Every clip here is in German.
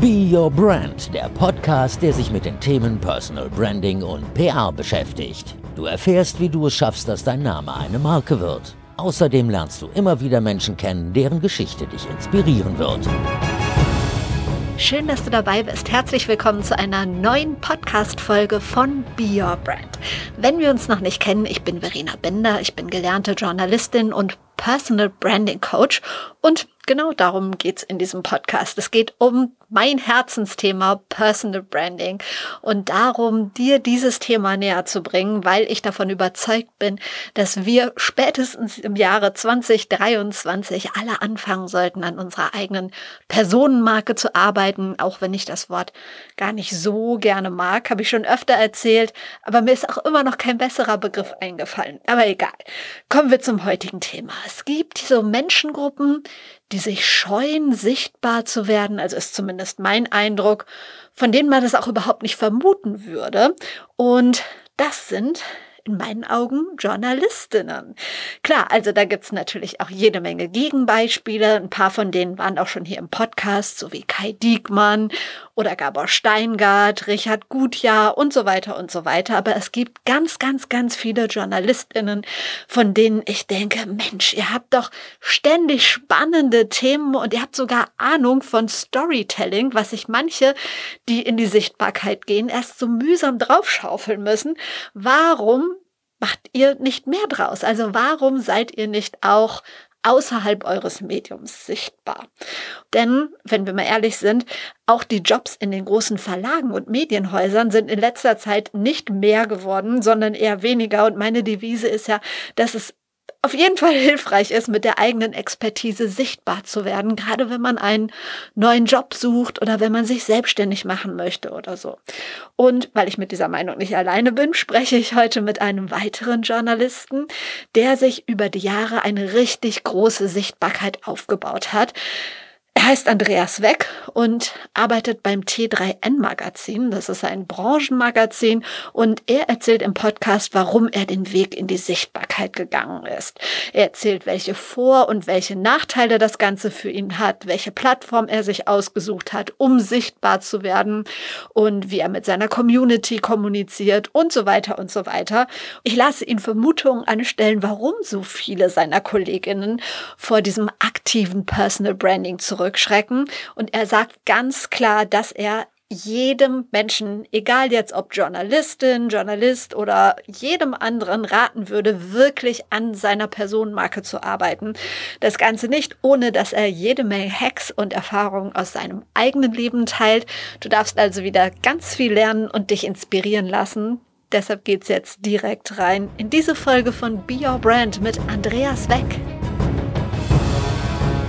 Be Your Brand, der Podcast, der sich mit den Themen Personal Branding und PR beschäftigt. Du erfährst, wie du es schaffst, dass dein Name eine Marke wird. Außerdem lernst du immer wieder Menschen kennen, deren Geschichte dich inspirieren wird. Schön, dass du dabei bist. Herzlich willkommen zu einer neuen Podcast-Folge von Be Your Brand. Wenn wir uns noch nicht kennen, ich bin Verena Bender, ich bin gelernte Journalistin und Personal Branding Coach und genau darum geht's in diesem Podcast. Es geht um mein Herzensthema Personal Branding und darum, dir dieses Thema näher zu bringen, weil ich davon überzeugt bin, dass wir spätestens im Jahre 2023 alle anfangen sollten, an unserer eigenen Personenmarke zu arbeiten, auch wenn ich das Wort gar nicht so gerne mag, habe ich schon öfter erzählt, aber mir ist auch immer noch kein besserer Begriff eingefallen. Aber egal. Kommen wir zum heutigen Thema. Es gibt so Menschengruppen, die sich scheuen, sichtbar zu werden, also ist zumindest mein Eindruck, von denen man das auch überhaupt nicht vermuten würde. Und das sind in meinen Augen Journalistinnen. Klar, also da gibt's natürlich auch jede Menge Gegenbeispiele. Ein paar von denen waren auch schon hier im Podcast, so wie Kai Diekmann oder Gabor Steingart, Richard Gutjahr und so weiter und so weiter. Aber es gibt ganz, ganz, ganz viele Journalistinnen, von denen ich denke, Mensch, ihr habt doch ständig spannende Themen und ihr habt sogar Ahnung von Storytelling, was sich manche, die in die Sichtbarkeit gehen, erst so mühsam draufschaufeln müssen. Warum macht ihr nicht mehr draus? Also warum seid ihr nicht auch außerhalb eures Mediums sichtbar. Denn, wenn wir mal ehrlich sind, auch die Jobs in den großen Verlagen und Medienhäusern sind in letzter Zeit nicht mehr geworden, sondern eher weniger. Und meine Devise ist ja, dass es auf jeden Fall hilfreich ist, mit der eigenen Expertise sichtbar zu werden, gerade wenn man einen neuen Job sucht oder wenn man sich selbstständig machen möchte oder so. Und weil ich mit dieser Meinung nicht alleine bin, spreche ich heute mit einem weiteren Journalisten, der sich über die Jahre eine richtig große Sichtbarkeit aufgebaut hat. Er heißt Andreas Weck und arbeitet beim T3N Magazin. Das ist ein Branchenmagazin und er erzählt im Podcast, warum er den Weg in die Sichtbarkeit gegangen ist. Er erzählt, welche Vor- und welche Nachteile das Ganze für ihn hat, welche Plattform er sich ausgesucht hat, um sichtbar zu werden und wie er mit seiner Community kommuniziert und so weiter und so weiter. Ich lasse ihn Vermutungen anstellen, warum so viele seiner Kolleginnen vor diesem aktiven Personal Branding zurück zurückschrecken. Und er sagt ganz klar, dass er jedem Menschen, egal jetzt ob Journalistin, Journalist oder jedem anderen raten würde, wirklich an seiner Personenmarke zu arbeiten. Das Ganze nicht, ohne dass er jede Menge Hacks und Erfahrungen aus seinem eigenen Leben teilt. Du darfst also wieder ganz viel lernen und dich inspirieren lassen. Deshalb geht's jetzt direkt rein in diese Folge von Be Your Brand mit Andreas Weck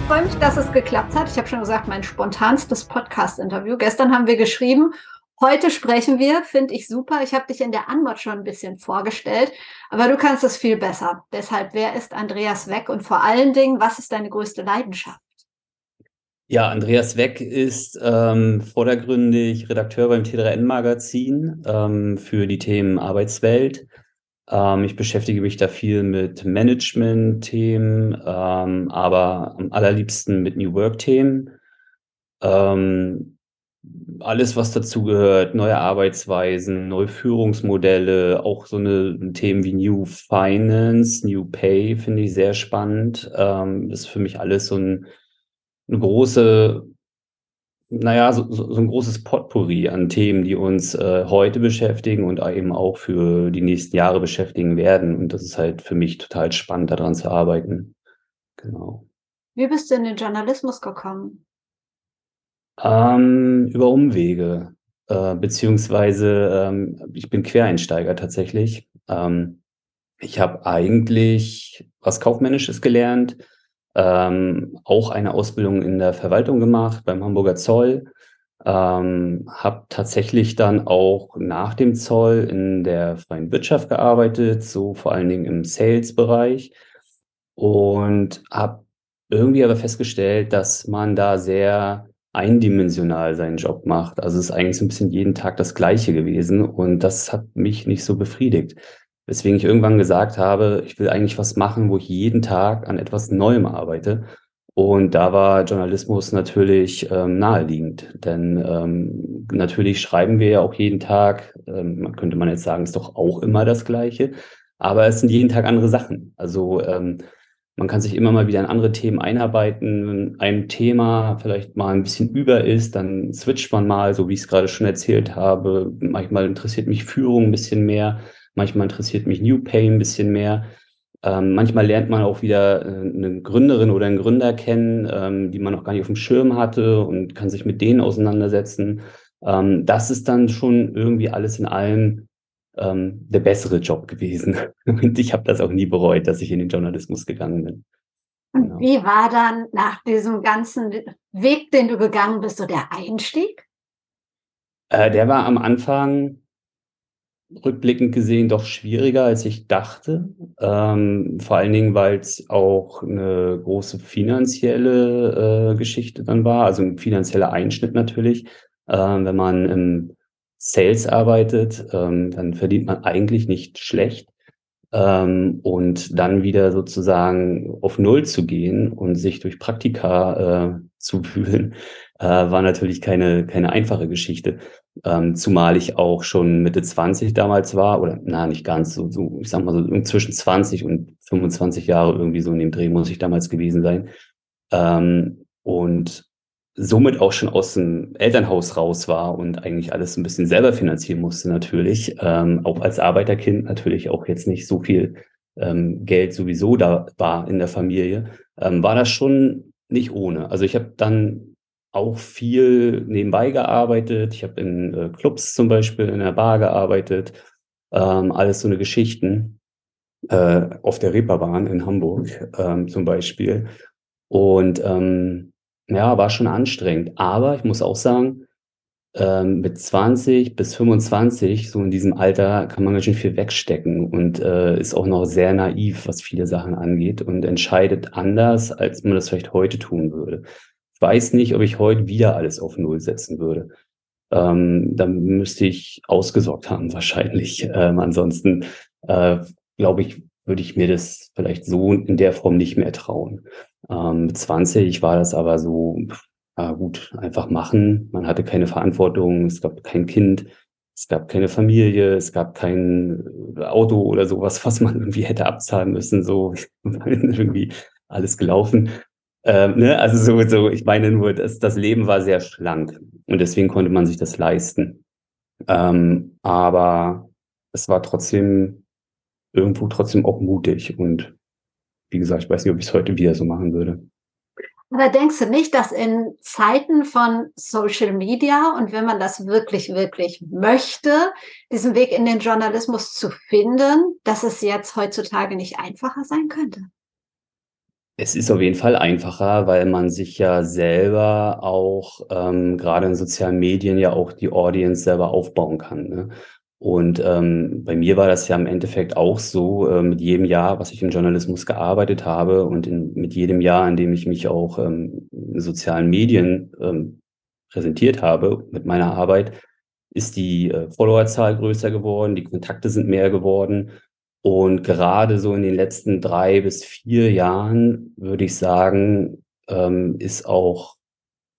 freue mich, dass es geklappt hat. Ich habe schon gesagt, mein spontanstes Podcast-Interview. Gestern haben wir geschrieben, heute sprechen wir, finde ich super. Ich habe dich in der Antwort schon ein bisschen vorgestellt, aber du kannst es viel besser. Deshalb, wer ist Andreas Weck und vor allen Dingen, was ist deine größte Leidenschaft? Ja, Andreas Weck ist ähm, vordergründig Redakteur beim T3N-Magazin ähm, für die Themen Arbeitswelt, ähm, ich beschäftige mich da viel mit Management-Themen, ähm, aber am allerliebsten mit New Work-Themen. Ähm, alles, was dazu gehört, neue Arbeitsweisen, neue Führungsmodelle, auch so eine Themen wie New Finance, New Pay finde ich sehr spannend. Ähm, ist für mich alles so ein, eine große naja, so, so, so ein großes Potpourri an Themen, die uns äh, heute beschäftigen und eben auch für die nächsten Jahre beschäftigen werden. Und das ist halt für mich total spannend, daran zu arbeiten. Genau. Wie bist du in den Journalismus gekommen? Ähm, über Umwege, äh, beziehungsweise ähm, ich bin Quereinsteiger tatsächlich. Ähm, ich habe eigentlich was Kaufmännisches gelernt, ähm, auch eine Ausbildung in der Verwaltung gemacht beim Hamburger Zoll. Ähm, habe tatsächlich dann auch nach dem Zoll in der freien Wirtschaft gearbeitet, so vor allen Dingen im Sales-Bereich und habe irgendwie aber festgestellt, dass man da sehr eindimensional seinen Job macht. Also es ist eigentlich so ein bisschen jeden Tag das Gleiche gewesen und das hat mich nicht so befriedigt. Weswegen ich irgendwann gesagt habe, ich will eigentlich was machen, wo ich jeden Tag an etwas Neuem arbeite. Und da war Journalismus natürlich ähm, naheliegend, denn ähm, natürlich schreiben wir ja auch jeden Tag, ähm, könnte man jetzt sagen, ist doch auch immer das Gleiche, aber es sind jeden Tag andere Sachen. Also ähm, man kann sich immer mal wieder in andere Themen einarbeiten. Wenn ein Thema vielleicht mal ein bisschen über ist, dann switcht man mal, so wie ich es gerade schon erzählt habe. Manchmal interessiert mich Führung ein bisschen mehr, manchmal interessiert mich New Pay ein bisschen mehr. Ähm, manchmal lernt man auch wieder äh, eine Gründerin oder einen Gründer kennen, ähm, die man noch gar nicht auf dem Schirm hatte und kann sich mit denen auseinandersetzen. Ähm, das ist dann schon irgendwie alles in allem ähm, der bessere Job gewesen. Und ich habe das auch nie bereut, dass ich in den Journalismus gegangen bin. Und genau. wie war dann nach diesem ganzen Weg, den du gegangen bist, so der Einstieg? Äh, der war am Anfang rückblickend gesehen doch schwieriger, als ich dachte. Ähm, vor allen Dingen, weil es auch eine große finanzielle äh, Geschichte dann war, also ein finanzieller Einschnitt natürlich. Ähm, wenn man im Sales arbeitet, ähm, dann verdient man eigentlich nicht schlecht. Ähm, und dann wieder sozusagen auf Null zu gehen und sich durch Praktika äh, zu wühlen, äh, war natürlich keine, keine einfache Geschichte. Ähm, zumal ich auch schon Mitte 20 damals war, oder na, nicht ganz, so, so ich sag mal so zwischen 20 und 25 Jahre irgendwie so in dem Dreh muss ich damals gewesen sein. Ähm, und somit auch schon aus dem Elternhaus raus war und eigentlich alles ein bisschen selber finanzieren musste natürlich. Ähm, auch als Arbeiterkind natürlich auch jetzt nicht so viel ähm, Geld sowieso da war in der Familie, ähm, war das schon nicht ohne. Also ich habe dann auch viel nebenbei gearbeitet. Ich habe in äh, Clubs zum Beispiel in der Bar gearbeitet. Ähm, alles so eine Geschichten. Äh, auf der Reeperbahn in Hamburg ähm, zum Beispiel. Und ähm, ja, war schon anstrengend. Aber ich muss auch sagen, ähm, mit 20 bis 25, so in diesem Alter, kann man ganz schön viel wegstecken und äh, ist auch noch sehr naiv, was viele Sachen angeht und entscheidet anders, als man das vielleicht heute tun würde. Weiß nicht, ob ich heute wieder alles auf Null setzen würde. Ähm, dann müsste ich ausgesorgt haben, wahrscheinlich. Ähm, ansonsten, äh, glaube ich, würde ich mir das vielleicht so in der Form nicht mehr trauen. Ähm, mit 20 war das aber so, ja gut, einfach machen. Man hatte keine Verantwortung, es gab kein Kind, es gab keine Familie, es gab kein äh, Auto oder sowas, was man irgendwie hätte abzahlen müssen. So irgendwie alles gelaufen. Ähm, ne? Also so, so, ich meine nur, das, das Leben war sehr schlank und deswegen konnte man sich das leisten. Ähm, aber es war trotzdem irgendwo trotzdem auch mutig und wie gesagt, ich weiß nicht, ob ich es heute wieder so machen würde. Aber denkst du nicht, dass in Zeiten von Social Media und wenn man das wirklich, wirklich möchte, diesen Weg in den Journalismus zu finden, dass es jetzt heutzutage nicht einfacher sein könnte? Es ist auf jeden Fall einfacher, weil man sich ja selber auch ähm, gerade in sozialen Medien ja auch die Audience selber aufbauen kann. Ne? Und ähm, bei mir war das ja im Endeffekt auch so, äh, mit jedem Jahr, was ich im Journalismus gearbeitet habe und in, mit jedem Jahr, in dem ich mich auch ähm, in sozialen Medien ähm, präsentiert habe mit meiner Arbeit, ist die äh, Followerzahl größer geworden, die Kontakte sind mehr geworden. Und gerade so in den letzten drei bis vier Jahren, würde ich sagen, ähm, ist auch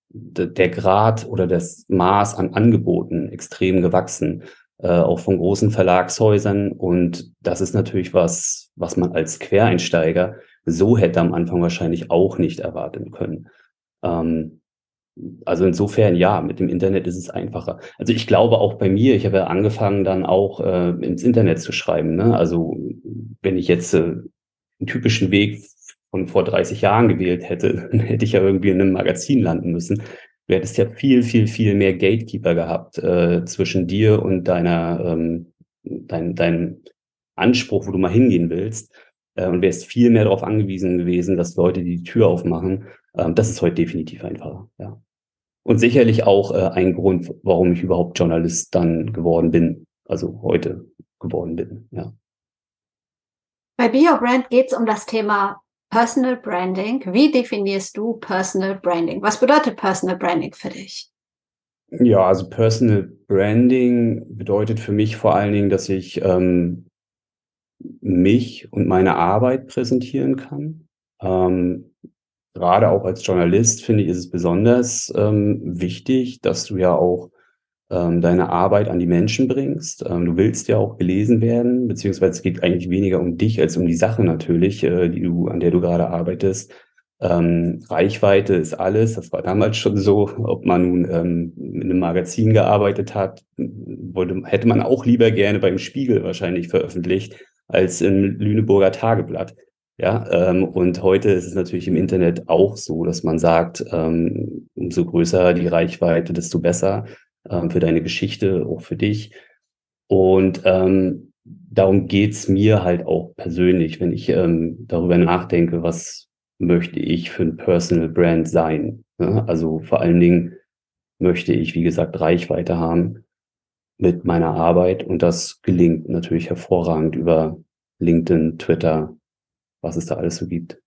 der Grad oder das Maß an Angeboten extrem gewachsen äh, auch von großen Verlagshäusern. Und das ist natürlich was, was man als Quereinsteiger so hätte am Anfang wahrscheinlich auch nicht erwarten können. Ähm, also insofern ja, mit dem Internet ist es einfacher. Also ich glaube auch bei mir, ich habe ja angefangen dann auch äh, ins Internet zu schreiben. Ne? Also wenn ich jetzt äh, einen typischen Weg von vor 30 Jahren gewählt hätte, dann hätte ich ja irgendwie in einem Magazin landen müssen. Du hättest ja viel, viel, viel mehr Gatekeeper gehabt äh, zwischen dir und deiner, ähm, dein, dein Anspruch, wo du mal hingehen willst. Äh, und wärst viel mehr darauf angewiesen gewesen, dass Leute die Tür aufmachen. Ähm, das ist heute definitiv einfacher, ja. Und sicherlich auch äh, ein Grund, warum ich überhaupt Journalist dann geworden bin, also heute geworden bin, ja. Bei Be Your Brand geht es um das Thema Personal Branding. Wie definierst du Personal Branding? Was bedeutet Personal Branding für dich? Ja, also Personal Branding bedeutet für mich vor allen Dingen, dass ich ähm, mich und meine Arbeit präsentieren kann. Ähm, gerade auch als Journalist finde ich, ist es besonders ähm, wichtig, dass du ja auch ähm, deine Arbeit an die Menschen bringst. Ähm, du willst ja auch gelesen werden, beziehungsweise es geht eigentlich weniger um dich als um die Sache natürlich, äh, die du, an der du gerade arbeitest. Ähm, Reichweite ist alles. Das war damals schon so. Ob man nun ähm, in einem Magazin gearbeitet hat, wollte, hätte man auch lieber gerne beim Spiegel wahrscheinlich veröffentlicht als im Lüneburger Tageblatt. Ja, ähm, und heute ist es natürlich im Internet auch so, dass man sagt, ähm, umso größer die Reichweite, desto besser ähm, für deine Geschichte, auch für dich. Und ähm, darum geht's mir halt auch persönlich, wenn ich ähm, darüber nachdenke, was möchte ich für ein Personal Brand sein. Ja? Also vor allen Dingen möchte ich, wie gesagt, Reichweite haben mit meiner Arbeit und das gelingt natürlich hervorragend über LinkedIn, Twitter, was es da alles so gibt.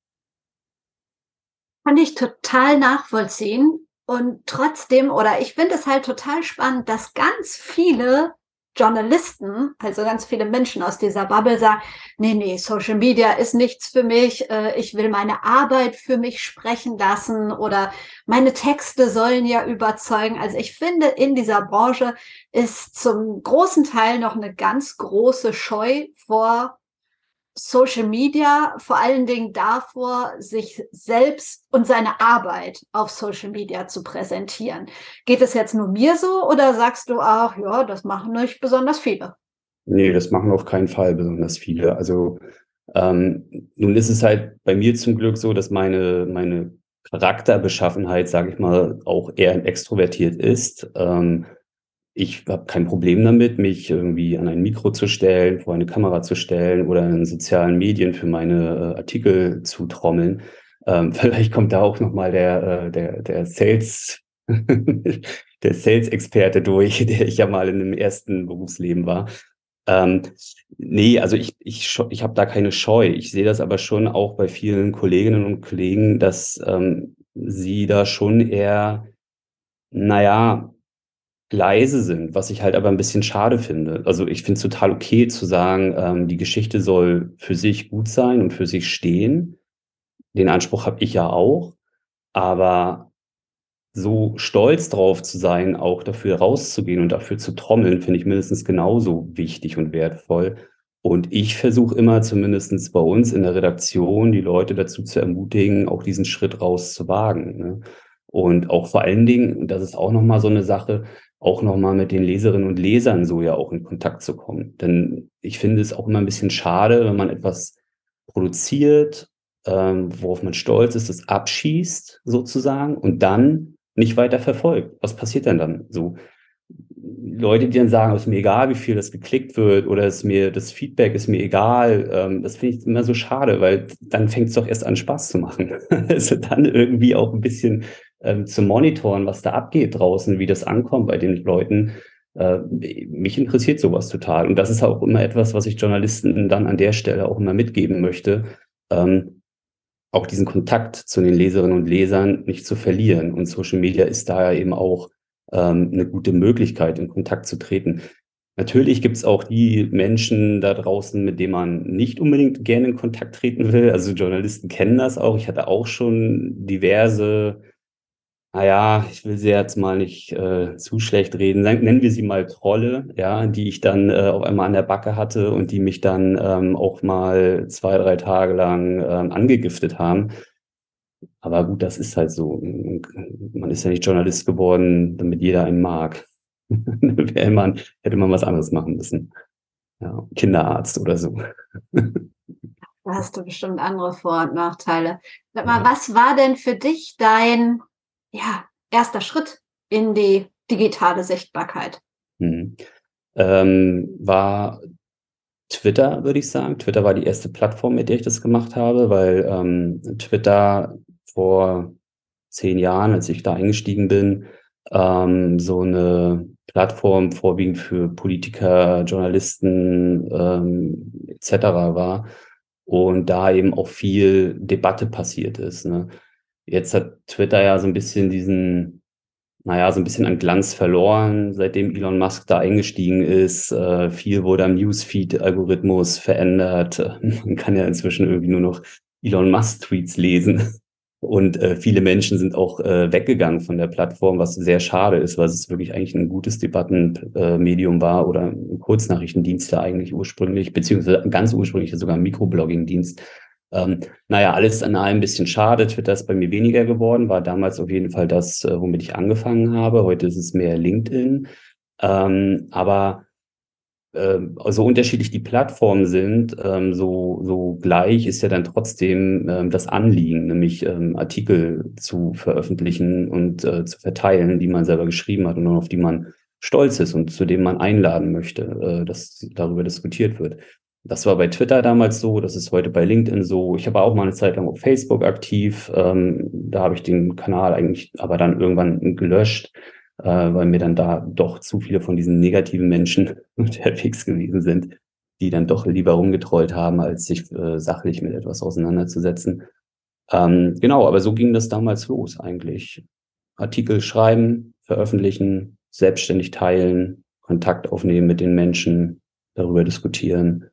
Kann ich total nachvollziehen. Und trotzdem, oder ich finde es halt total spannend, dass ganz viele Journalisten, also ganz viele Menschen aus dieser Bubble sagen, nee, nee, Social Media ist nichts für mich, äh, ich will meine Arbeit für mich sprechen lassen oder meine Texte sollen ja überzeugen. Also ich finde, in dieser Branche ist zum großen Teil noch eine ganz große Scheu vor Social Media vor allen Dingen davor, sich selbst und seine Arbeit auf Social Media zu präsentieren. Geht es jetzt nur mir so oder sagst du auch, ja, das machen nicht besonders viele? Nee, das machen auf keinen Fall besonders viele. Also ähm, nun ist es halt bei mir zum Glück so, dass meine, meine Charakterbeschaffenheit, sage ich mal, auch eher extrovertiert ist. Ähm, ich habe kein Problem damit, mich irgendwie an ein Mikro zu stellen, vor eine Kamera zu stellen oder in sozialen Medien für meine äh, Artikel zu trommeln. Ähm, vielleicht kommt da auch nochmal der, äh, der, der Sales, der Sales-Experte durch, der ich ja mal in dem ersten Berufsleben war. Ähm, nee, also ich, ich, ich habe da keine Scheu. Ich sehe das aber schon auch bei vielen Kolleginnen und Kollegen, dass ähm, sie da schon eher, naja, leise sind, was ich halt aber ein bisschen schade finde. Also ich finde es total okay zu sagen, ähm, die Geschichte soll für sich gut sein und für sich stehen. Den Anspruch habe ich ja auch. Aber so stolz drauf zu sein, auch dafür rauszugehen und dafür zu trommeln, finde ich mindestens genauso wichtig und wertvoll. Und ich versuche immer, zumindest bei uns in der Redaktion, die Leute dazu zu ermutigen, auch diesen Schritt rauszuwagen. Ne? Und auch vor allen Dingen, und das ist auch nochmal so eine Sache, auch nochmal mit den Leserinnen und Lesern so ja auch in Kontakt zu kommen. Denn ich finde es auch immer ein bisschen schade, wenn man etwas produziert, ähm, worauf man stolz ist, das abschießt sozusagen und dann nicht weiter verfolgt. Was passiert denn dann so? Leute, die dann sagen, es ist mir egal, wie viel das geklickt wird oder es mir das Feedback ist mir egal, ähm, das finde ich immer so schade, weil dann fängt es doch erst an Spaß zu machen. also dann irgendwie auch ein bisschen ähm, zu monitoren, was da abgeht draußen, wie das ankommt bei den Leuten. Äh, mich interessiert sowas total. Und das ist auch immer etwas, was ich Journalisten dann an der Stelle auch immer mitgeben möchte. Ähm, auch diesen Kontakt zu den Leserinnen und Lesern nicht zu verlieren. Und Social Media ist da eben auch ähm, eine gute Möglichkeit, in Kontakt zu treten. Natürlich gibt es auch die Menschen da draußen, mit denen man nicht unbedingt gerne in Kontakt treten will. Also Journalisten kennen das auch. Ich hatte auch schon diverse naja, ich will sie jetzt mal nicht äh, zu schlecht reden, nennen wir sie mal Trolle, ja, die ich dann äh, auf einmal an der Backe hatte und die mich dann ähm, auch mal zwei, drei Tage lang ähm, angegiftet haben. Aber gut, das ist halt so. Man ist ja nicht Journalist geworden, damit jeder einen mag. Wäre man, hätte man was anderes machen müssen. Ja, Kinderarzt oder so. Da hast du bestimmt andere Vor- und Nachteile. Sag mal, was war denn für dich dein ja, erster Schritt in die digitale Sichtbarkeit? Hm. Ähm, war Twitter, würde ich sagen. Twitter war die erste Plattform, mit der ich das gemacht habe, weil ähm, Twitter vor zehn Jahren, als ich da eingestiegen bin, ähm, so eine Plattform vorwiegend für Politiker, Journalisten ähm, etc. war und da eben auch viel Debatte passiert ist. Ne? Jetzt hat Twitter ja so ein bisschen diesen, naja, so ein bisschen an Glanz verloren, seitdem Elon Musk da eingestiegen ist. Äh, viel wurde am Newsfeed-Algorithmus verändert. Man kann ja inzwischen irgendwie nur noch Elon Musk-Tweets lesen. Und äh, viele Menschen sind auch äh, weggegangen von der Plattform, was sehr schade ist, weil es wirklich eigentlich ein gutes Debattenmedium äh, war oder ein Kurznachrichtendienst ja eigentlich ursprünglich, beziehungsweise ganz ursprünglich sogar ein Mikroblogging-Dienst. Ähm, naja, alles an allem ein bisschen schade. Twitter ist bei mir weniger geworden, war damals auf jeden Fall das, äh, womit ich angefangen habe. Heute ist es mehr LinkedIn. Ähm, aber äh, so unterschiedlich die Plattformen sind, ähm, so, so gleich ist ja dann trotzdem ähm, das Anliegen, nämlich ähm, Artikel zu veröffentlichen und äh, zu verteilen, die man selber geschrieben hat und auf die man stolz ist und zu dem man einladen möchte, äh, dass darüber diskutiert wird. Das war bei Twitter damals so, das ist heute bei LinkedIn so. Ich habe auch mal eine Zeit lang auf Facebook aktiv. Ähm, da habe ich den Kanal eigentlich aber dann irgendwann gelöscht, äh, weil mir dann da doch zu viele von diesen negativen Menschen unterwegs gewesen sind, die dann doch lieber rumgetrollt haben, als sich äh, sachlich mit etwas auseinanderzusetzen. Ähm, genau, aber so ging das damals los eigentlich. Artikel schreiben, veröffentlichen, selbstständig teilen, Kontakt aufnehmen mit den Menschen, darüber diskutieren.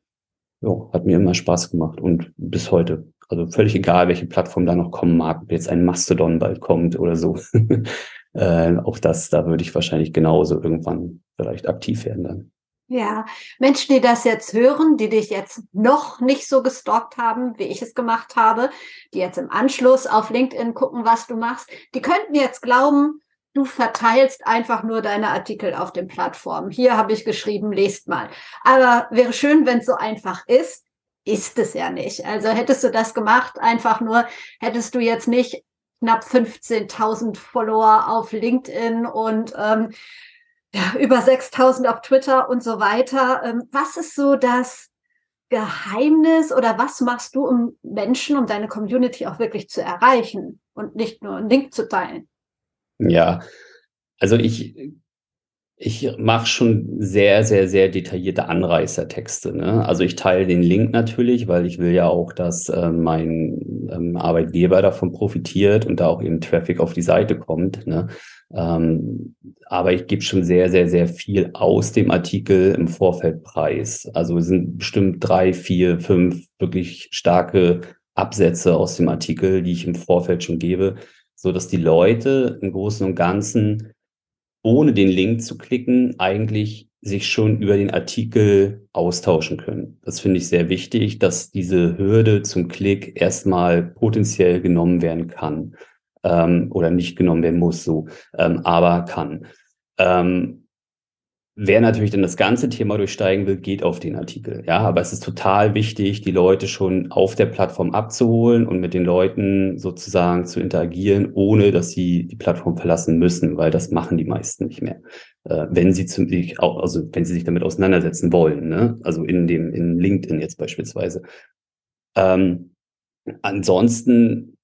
Ja, hat mir immer Spaß gemacht und bis heute. Also völlig egal, welche Plattform da noch kommen mag, ob jetzt ein Mastodon bald kommt oder so. äh, auch das, da würde ich wahrscheinlich genauso irgendwann vielleicht aktiv werden dann. Ja, Menschen, die das jetzt hören, die dich jetzt noch nicht so gestalkt haben, wie ich es gemacht habe, die jetzt im Anschluss auf LinkedIn gucken, was du machst, die könnten jetzt glauben, du verteilst einfach nur deine Artikel auf den Plattformen. Hier habe ich geschrieben, lest mal. Aber wäre schön, wenn es so einfach ist. Ist es ja nicht. Also hättest du das gemacht, einfach nur, hättest du jetzt nicht knapp 15.000 Follower auf LinkedIn und ähm, ja, über 6.000 auf Twitter und so weiter. Ähm, was ist so das Geheimnis oder was machst du, um Menschen, um deine Community auch wirklich zu erreichen und nicht nur einen Link zu teilen? Ja, also ich ich mache schon sehr, sehr, sehr detaillierte Anreißertexte. Ne? Also ich teile den Link natürlich, weil ich will ja auch, dass äh, mein ähm, Arbeitgeber davon profitiert und da auch eben Traffic auf die Seite kommt. Ne? Ähm, aber ich gebe schon sehr, sehr, sehr viel aus dem Artikel im Vorfeld preis. Also es sind bestimmt drei, vier, fünf wirklich starke Absätze aus dem Artikel, die ich im Vorfeld schon gebe, so dass die Leute im Großen und Ganzen ohne den Link zu klicken, eigentlich sich schon über den Artikel austauschen können. Das finde ich sehr wichtig, dass diese Hürde zum Klick erstmal potenziell genommen werden kann ähm, oder nicht genommen werden muss, so, ähm, aber kann. Ähm, Wer natürlich dann das ganze Thema durchsteigen will, geht auf den Artikel. Ja, aber es ist total wichtig, die Leute schon auf der Plattform abzuholen und mit den Leuten sozusagen zu interagieren, ohne dass sie die Plattform verlassen müssen, weil das machen die meisten nicht mehr. Äh, wenn sie zum, also wenn sie sich damit auseinandersetzen wollen, ne? Also in dem, in LinkedIn jetzt beispielsweise. Ähm, ansonsten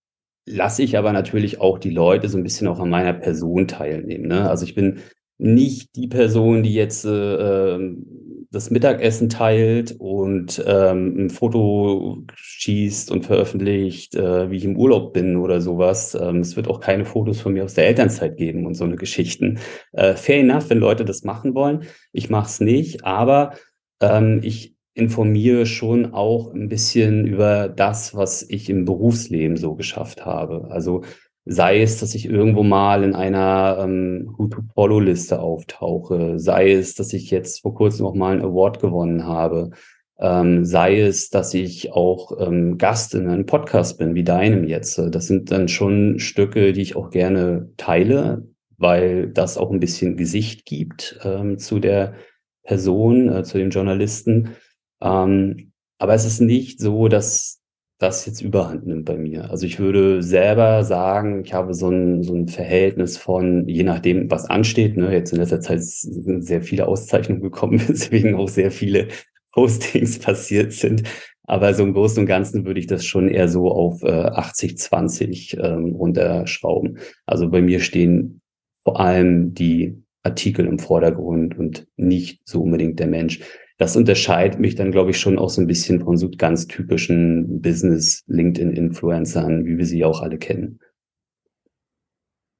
lasse ich aber natürlich auch die Leute so ein bisschen auch an meiner Person teilnehmen. Ne? Also ich bin nicht die Person, die jetzt äh, ähm, das Mittagessen teilt und ähm, ein Foto schießt und veröffentlicht, äh, wie ich im Urlaub bin oder sowas. Ähm, es wird auch keine Fotos von mir aus der Elternzeit geben und so eine Geschichten. Äh, fair enough, wenn Leute das machen wollen. Ich mache es nicht, aber ähm, ich informiere schon auch ein bisschen über das, was ich im Berufsleben so geschafft habe. Also Sei es, dass ich irgendwo mal in einer ähm, Hutu-Polo-Liste auftauche, sei es, dass ich jetzt vor kurzem auch mal einen Award gewonnen habe, ähm, sei es, dass ich auch ähm, Gast in einem Podcast bin, wie deinem jetzt. Das sind dann schon Stücke, die ich auch gerne teile, weil das auch ein bisschen Gesicht gibt ähm, zu der Person, äh, zu dem Journalisten. Ähm, aber es ist nicht so, dass das jetzt überhand nimmt bei mir. Also ich würde selber sagen, ich habe so ein, so ein Verhältnis von, je nachdem, was ansteht, ne, jetzt in letzter Zeit sind sehr viele Auszeichnungen gekommen, deswegen auch sehr viele Postings passiert sind. Aber so im Großen und Ganzen würde ich das schon eher so auf äh, 80-20 ähm, runterschrauben. Also bei mir stehen vor allem die Artikel im Vordergrund und nicht so unbedingt der Mensch das unterscheidet mich dann, glaube ich, schon auch so ein bisschen von so ganz typischen Business-LinkedIn-Influencern, wie wir sie auch alle kennen.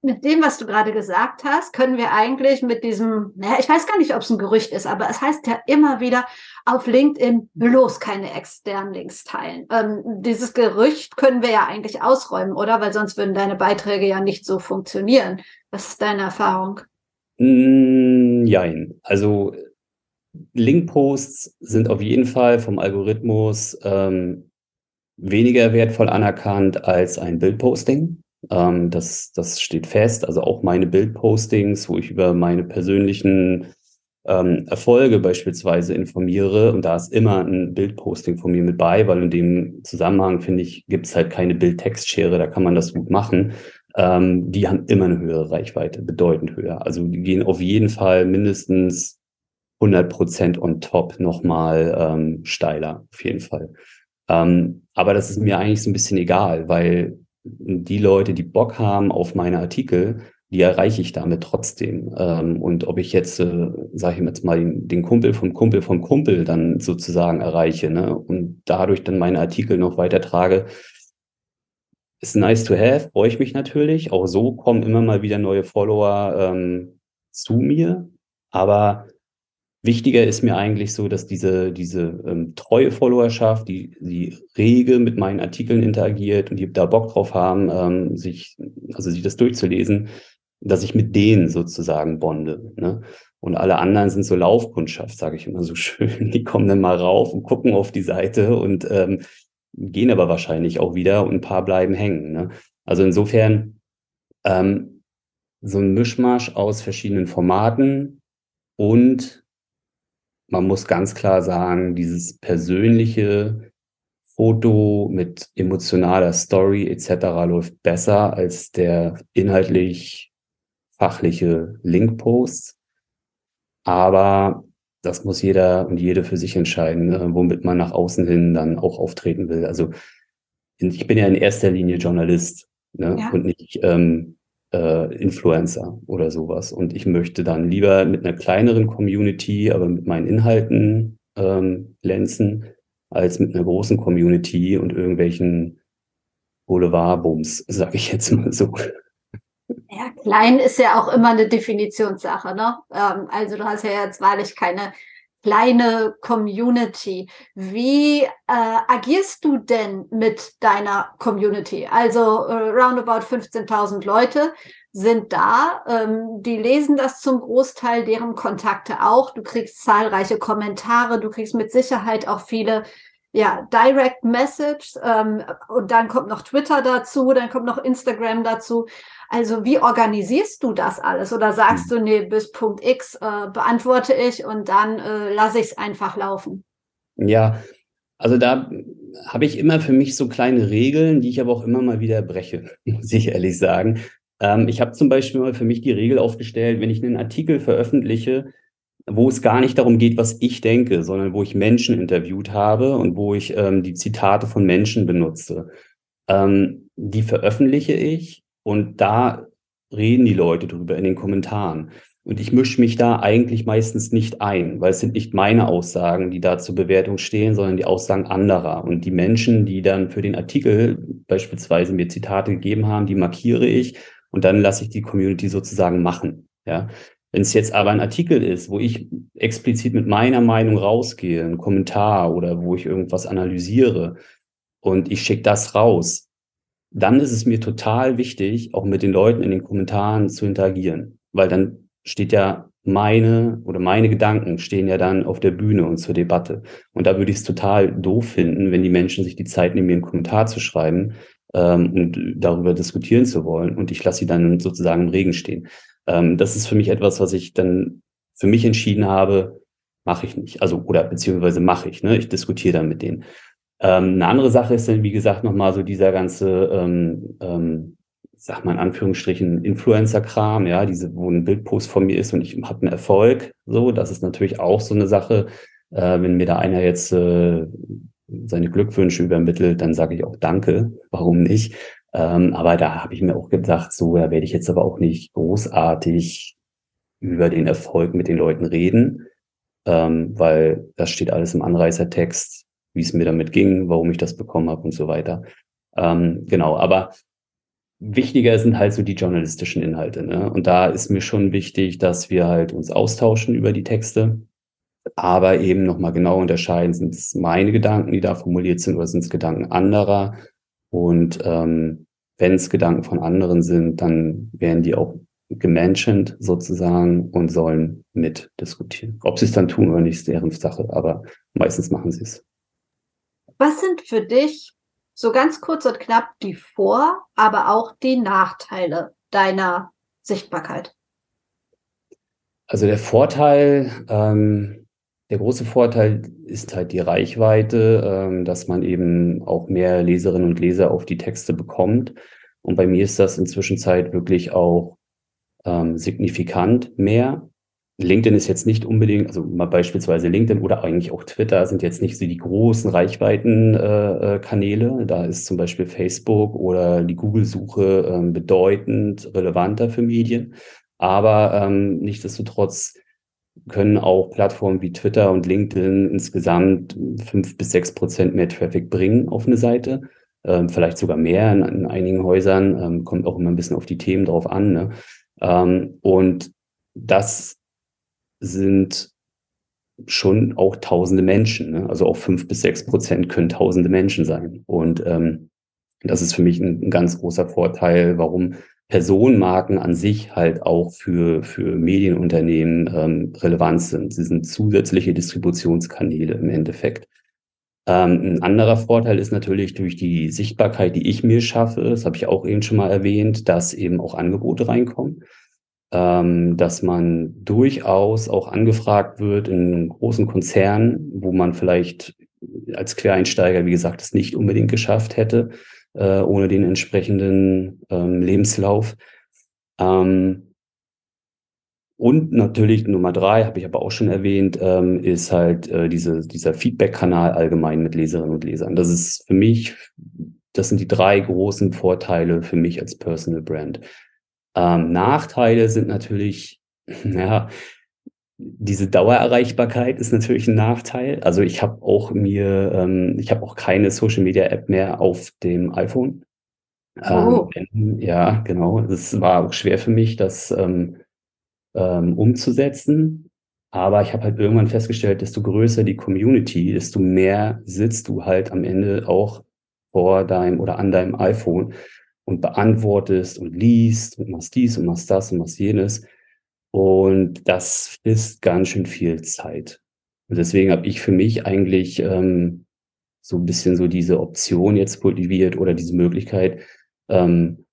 mit dem, was du gerade gesagt hast, können wir eigentlich mit diesem, naja, ich weiß gar nicht, ob es ein Gerücht ist, aber es heißt ja immer wieder, auf LinkedIn bloß keine externen Links teilen. Ähm, dieses Gerücht können wir ja eigentlich ausräumen, oder? Weil sonst würden deine Beiträge ja nicht so funktionieren. Was ist deine Erfahrung? Nein, also Linkposts sind auf jeden Fall vom Algorithmus ähm, weniger wertvoll anerkannt als ein Bildposting. Ähm, das, das steht fest. Also auch meine Bildpostings, wo ich über meine persönlichen ähm, Erfolge beispielsweise informiere. Und da ist immer ein Bildposting von mir mit bei, weil in dem Zusammenhang, finde ich, gibt es halt keine Bild-Text-Schere, da kann man das gut machen. Ähm, die haben immer eine höhere Reichweite, bedeutend höher. Also die gehen auf jeden Fall mindestens 100 Prozent on top nochmal ähm, steiler, auf jeden Fall. Ähm, aber das ist mir eigentlich so ein bisschen egal, weil die Leute, die Bock haben auf meine Artikel, die erreiche ich damit trotzdem. Ähm, und ob ich jetzt, äh, sage ich jetzt mal, den, den, Kumpel vom Kumpel vom Kumpel dann sozusagen erreiche ne, und dadurch dann meine Artikel noch weiter trage, ist nice to have, freue ich mich natürlich. Auch so kommen immer mal wieder neue Follower ähm, zu mir. Aber Wichtiger ist mir eigentlich so, dass diese, diese ähm, treue Followerschaft, die, die rege mit meinen Artikeln interagiert und die da Bock drauf haben, ähm, sich, also sich das durchzulesen, dass ich mit denen sozusagen bonde. Ne? Und alle anderen sind so Laufkundschaft, sage ich immer so schön. Die kommen dann mal rauf und gucken auf die Seite und ähm, gehen aber wahrscheinlich auch wieder und ein paar bleiben hängen. Ne? Also insofern ähm, so ein Mischmasch aus verschiedenen Formaten und man muss ganz klar sagen, dieses persönliche Foto mit emotionaler Story etc. läuft besser als der inhaltlich fachliche Linkpost. Aber das muss jeder und jede für sich entscheiden, ne, womit man nach außen hin dann auch auftreten will. Also ich bin ja in erster Linie Journalist ne, ja. und nicht ähm, äh, Influencer oder sowas. Und ich möchte dann lieber mit einer kleineren Community, aber mit meinen Inhalten ähm, glänzen, als mit einer großen Community und irgendwelchen Boulevardbums, sage ich jetzt mal so. Ja, klein ist ja auch immer eine Definitionssache, ne? Ähm, also du hast ja jetzt wahrlich keine kleine Community. Wie äh, agierst du denn mit deiner Community? Also äh, roundabout 15.000 Leute sind da, ähm, die lesen das zum Großteil, deren Kontakte auch. Du kriegst zahlreiche Kommentare, du kriegst mit Sicherheit auch viele ja, Direct Message ähm, und dann kommt noch Twitter dazu, dann kommt noch Instagram dazu. Also wie organisierst du das alles? Oder sagst hm. du, nee, bis Punkt X äh, beantworte ich und dann äh, lasse ich es einfach laufen? Ja, also da habe ich immer für mich so kleine Regeln, die ich aber auch immer mal wieder breche, muss ich ehrlich sagen. Ähm, ich habe zum Beispiel mal für mich die Regel aufgestellt, wenn ich einen Artikel veröffentliche, wo es gar nicht darum geht, was ich denke, sondern wo ich Menschen interviewt habe und wo ich ähm, die Zitate von Menschen benutze. Ähm, die veröffentliche ich und da reden die Leute drüber in den Kommentaren. Und ich mische mich da eigentlich meistens nicht ein, weil es sind nicht meine Aussagen, die da zur Bewertung stehen, sondern die Aussagen anderer. Und die Menschen, die dann für den Artikel beispielsweise mir Zitate gegeben haben, die markiere ich und dann lasse ich die Community sozusagen machen. Ja. Wenn es jetzt aber ein Artikel ist, wo ich explizit mit meiner Meinung rausgehe, ein Kommentar oder wo ich irgendwas analysiere und ich schicke das raus, dann ist es mir total wichtig, auch mit den Leuten in den Kommentaren zu interagieren, weil dann steht ja meine oder meine Gedanken stehen ja dann auf der Bühne und zur Debatte. Und da würde ich es total doof finden, wenn die Menschen sich die Zeit nehmen, mir einen Kommentar zu schreiben ähm, und darüber diskutieren zu wollen und ich lasse sie dann sozusagen im Regen stehen. Ähm, das ist für mich etwas, was ich dann für mich entschieden habe, mache ich nicht. Also, oder beziehungsweise mache ich, ne? Ich diskutiere dann mit denen. Ähm, eine andere Sache ist dann, wie gesagt, nochmal so dieser ganze, ähm, ähm, sag mal in Anführungsstrichen, Influencer-Kram, ja, diese, wo ein Bildpost von mir ist und ich habe einen Erfolg. So, das ist natürlich auch so eine Sache. Äh, wenn mir da einer jetzt äh, seine Glückwünsche übermittelt, dann sage ich auch Danke, warum nicht? Ähm, aber da habe ich mir auch gedacht, so, da werde ich jetzt aber auch nicht großartig über den Erfolg mit den Leuten reden, ähm, weil das steht alles im wichtiger sind halt so die journalistischen Inhalte. Ne? Und da ist mir schon wichtig, dass wir halt uns austauschen über die Texte, aber eben nochmal genau unterscheiden, sind es meine Gedanken, die da formuliert sind, oder sind es Gedanken anderer? Und ähm, wenn es Gedanken von anderen sind, dann werden die auch gementioned sozusagen und sollen mitdiskutieren. Ob sie es dann tun oder nicht, ist deren Sache, aber meistens machen sie es. Was sind für dich so ganz kurz und knapp die Vor-, aber auch die Nachteile deiner Sichtbarkeit? Also der Vorteil, ähm, der große Vorteil ist halt die Reichweite, ähm, dass man eben auch mehr Leserinnen und Leser auf die Texte bekommt. Und bei mir ist das inzwischen Zeit wirklich auch ähm, signifikant mehr. LinkedIn ist jetzt nicht unbedingt, also mal beispielsweise LinkedIn oder eigentlich auch Twitter sind jetzt nicht so die großen Reichweitenkanäle. Äh, da ist zum Beispiel Facebook oder die Google-Suche äh, bedeutend relevanter für Medien. Aber ähm, nichtsdestotrotz können auch Plattformen wie Twitter und LinkedIn insgesamt fünf bis sechs Prozent mehr Traffic bringen auf eine Seite. Ähm, vielleicht sogar mehr in, in einigen Häusern. Ähm, kommt auch immer ein bisschen auf die Themen drauf an. Ne? Ähm, und das sind schon auch tausende Menschen. Ne? Also auch fünf bis sechs Prozent können tausende Menschen sein. Und ähm, das ist für mich ein, ein, ganz großer Vorteil, warum Personenmarken an sich halt auch für, für Medienunternehmen ähm, relevant sind. Sie sind zusätzliche Distributionskanäle im Endeffekt. Ähm, ein anderer Vorteil ist natürlich durch die Sichtbarkeit, die ich mir schaffe, das habe ich auch eben schon mal erwähnt, dass eben auch Angebote reinkommen ähm, dass man durchaus auch angefragt wird in großen Konzernen, wo man vielleicht als Quereinsteiger, wie gesagt, es nicht unbedingt geschafft hätte, äh, ohne den entsprechenden ähm, Lebenslauf. Ähm, und natürlich Nummer drei, habe ich aber auch schon erwähnt, ähm, ist halt äh, diese, dieser Feedback-Kanal allgemein mit Leserinnen und Lesern. Das ist für mich, das sind die drei großen Vorteile für mich als Personal Brand. Ähm, Nachteile sind natürlich, ja, diese Dauererreichbarkeit ist natürlich ein Nachteil. Also ich habe auch mir, ähm, ich habe auch keine Social Media App mehr auf dem iPhone. Oh. Ähm, ja, genau. Es war auch schwer für mich, das ähm, ähm, umzusetzen. Aber ich habe halt irgendwann festgestellt, desto größer die Community, desto mehr sitzt du halt am Ende auch vor deinem oder an deinem iPhone und beantwortest und liest und machst dies und machst das und machst jenes. Und das ist ganz schön viel Zeit. Und deswegen habe ich für mich eigentlich ähm, so ein bisschen so diese Option jetzt kultiviert oder diese Möglichkeit ähm,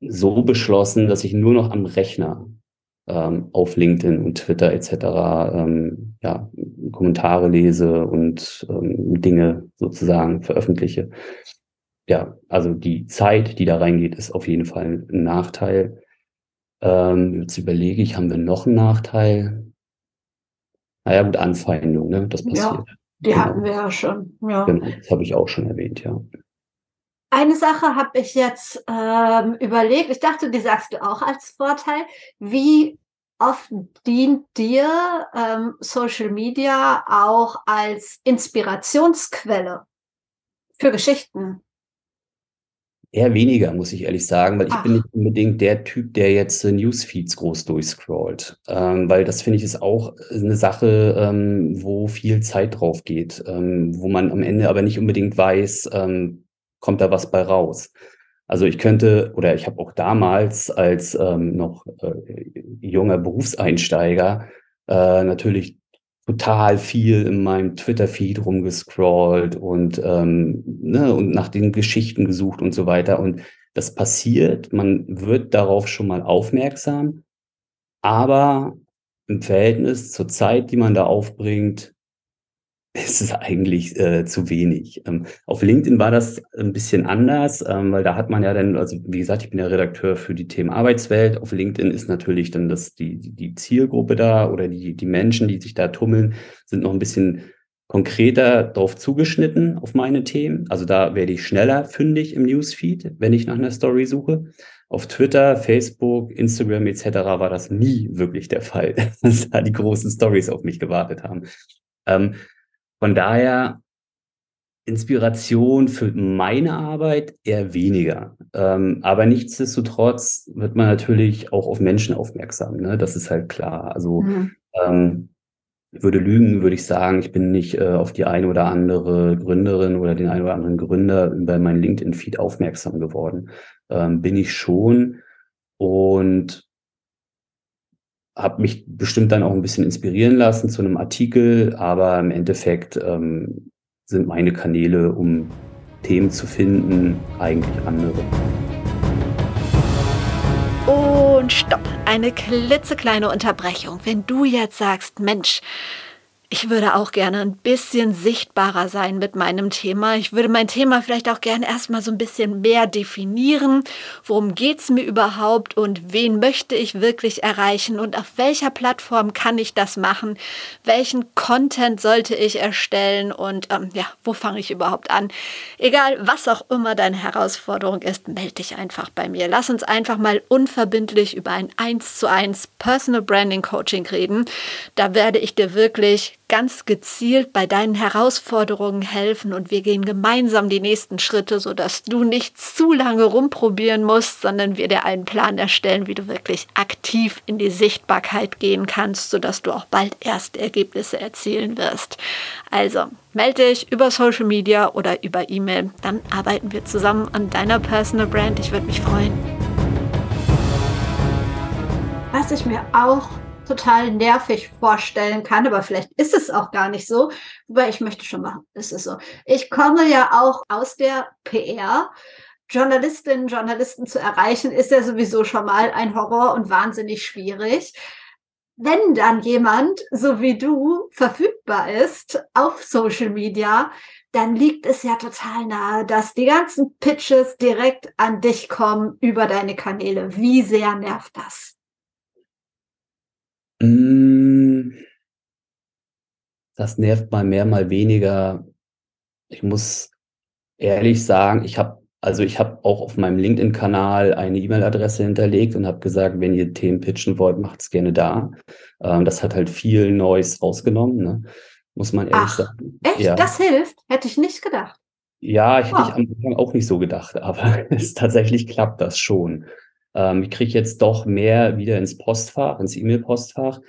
so beschlossen, dass ich nur noch am Rechner ähm, auf LinkedIn und Twitter etc. Ähm, ja, Kommentare lese und ähm, Dinge sozusagen veröffentliche ja, also die Zeit, die da reingeht, ist auf jeden Fall ein Nachteil. Ähm, jetzt überlege ich, haben wir noch einen Nachteil? Naja, gut, Anfeindung, ne? Das passiert. Ja, die genau. hatten wir ja schon. Ja. Genau, das habe ich auch schon erwähnt, ja. Eine Sache habe ich jetzt ähm, überlegt. Ich dachte, die sagst du auch als Vorteil. Wie oft dient dir ähm, Social Media auch als Inspirationsquelle für Geschichten? Eher weniger, muss ich ehrlich sagen, weil ich Ach. bin nicht unbedingt der Typ, der jetzt äh, Newsfeeds groß durchscrollt. Ähm, weil das finde ich ist auch eine Sache, ähm, wo viel Zeit drauf geht, ähm, wo man am Ende aber nicht unbedingt weiß, ähm, kommt da was bei raus. Also ich könnte, oder ich habe auch damals als ähm, noch äh, junger Berufseinsteiger äh, natürlich total viel in meinem Twitter-Feed rumgescrollt und, ähm, ne, und nach den Geschichten gesucht und so weiter. Und das passiert, man wird darauf schon mal aufmerksam, aber im Verhältnis zur Zeit, die man da aufbringt, ist es eigentlich äh, zu wenig. Ähm, auf LinkedIn war das ein bisschen anders, ähm, weil da hat man ja dann, also wie gesagt, ich bin ja Redakteur für die Themen Arbeitswelt. Auf LinkedIn ist natürlich dann das, die, die Zielgruppe da oder die, die Menschen, die sich da tummeln, sind noch ein bisschen konkreter darauf zugeschnitten auf meine Themen. Also da werde ich schneller fündig im Newsfeed, wenn ich nach einer Story suche. Auf Twitter, Facebook, Instagram etc. war das nie wirklich der Fall, dass da die großen Stories auf mich gewartet haben. Ähm, von daher Inspiration für meine Arbeit eher weniger. Ähm, aber nichtsdestotrotz wird man natürlich auch auf Menschen aufmerksam. Ne? Das ist halt klar. Also mhm. ähm, würde lügen, würde ich sagen, ich bin nicht äh, auf die eine oder andere Gründerin oder den einen oder anderen Gründer über meinen LinkedIn-Feed aufmerksam geworden. Ähm, bin ich schon und habe mich bestimmt dann auch ein bisschen inspirieren lassen zu einem Artikel, aber im Endeffekt ähm, sind meine Kanäle, um Themen zu finden, eigentlich andere. Und stopp, eine klitzekleine Unterbrechung. Wenn du jetzt sagst, Mensch, ich würde auch gerne ein bisschen sichtbarer sein mit meinem Thema. Ich würde mein Thema vielleicht auch gerne erstmal so ein bisschen mehr definieren. Worum geht es mir überhaupt und wen möchte ich wirklich erreichen und auf welcher Plattform kann ich das machen? Welchen Content sollte ich erstellen und ähm, ja, wo fange ich überhaupt an? Egal, was auch immer deine Herausforderung ist, melde dich einfach bei mir. Lass uns einfach mal unverbindlich über ein 1 zu 1 Personal Branding Coaching reden. Da werde ich dir wirklich ganz gezielt bei deinen Herausforderungen helfen und wir gehen gemeinsam die nächsten Schritte, sodass du nicht zu lange rumprobieren musst, sondern wir dir einen Plan erstellen, wie du wirklich aktiv in die Sichtbarkeit gehen kannst, sodass du auch bald erste Ergebnisse erzielen wirst. Also melde dich über Social Media oder über E-Mail, dann arbeiten wir zusammen an deiner Personal Brand. Ich würde mich freuen. Was ich mir auch total nervig vorstellen kann, aber vielleicht ist es auch gar nicht so. Wobei ich möchte schon machen, ist es so. Ich komme ja auch aus der PR. Journalistinnen, Journalisten zu erreichen, ist ja sowieso schon mal ein Horror und wahnsinnig schwierig. Wenn dann jemand, so wie du, verfügbar ist auf Social Media, dann liegt es ja total nahe, dass die ganzen Pitches direkt an dich kommen über deine Kanäle. Wie sehr nervt das? Hm. Das nervt mal mehr, mal weniger. Ich muss ehrlich sagen, ich habe also ich habe auch auf meinem LinkedIn-Kanal eine E-Mail-Adresse hinterlegt und habe gesagt, wenn ihr Themen pitchen wollt, macht es gerne da. Ähm, das hat halt viel Neues rausgenommen, ne? muss man ehrlich Ach, sagen. Echt? Ja. Das hilft? Hätte ich nicht gedacht. Ja, ich hätte oh. ich am Anfang auch nicht so gedacht, aber es tatsächlich klappt das schon. Ähm, ich kriege jetzt doch mehr wieder ins Postfach, ins E-Mail-Postfach.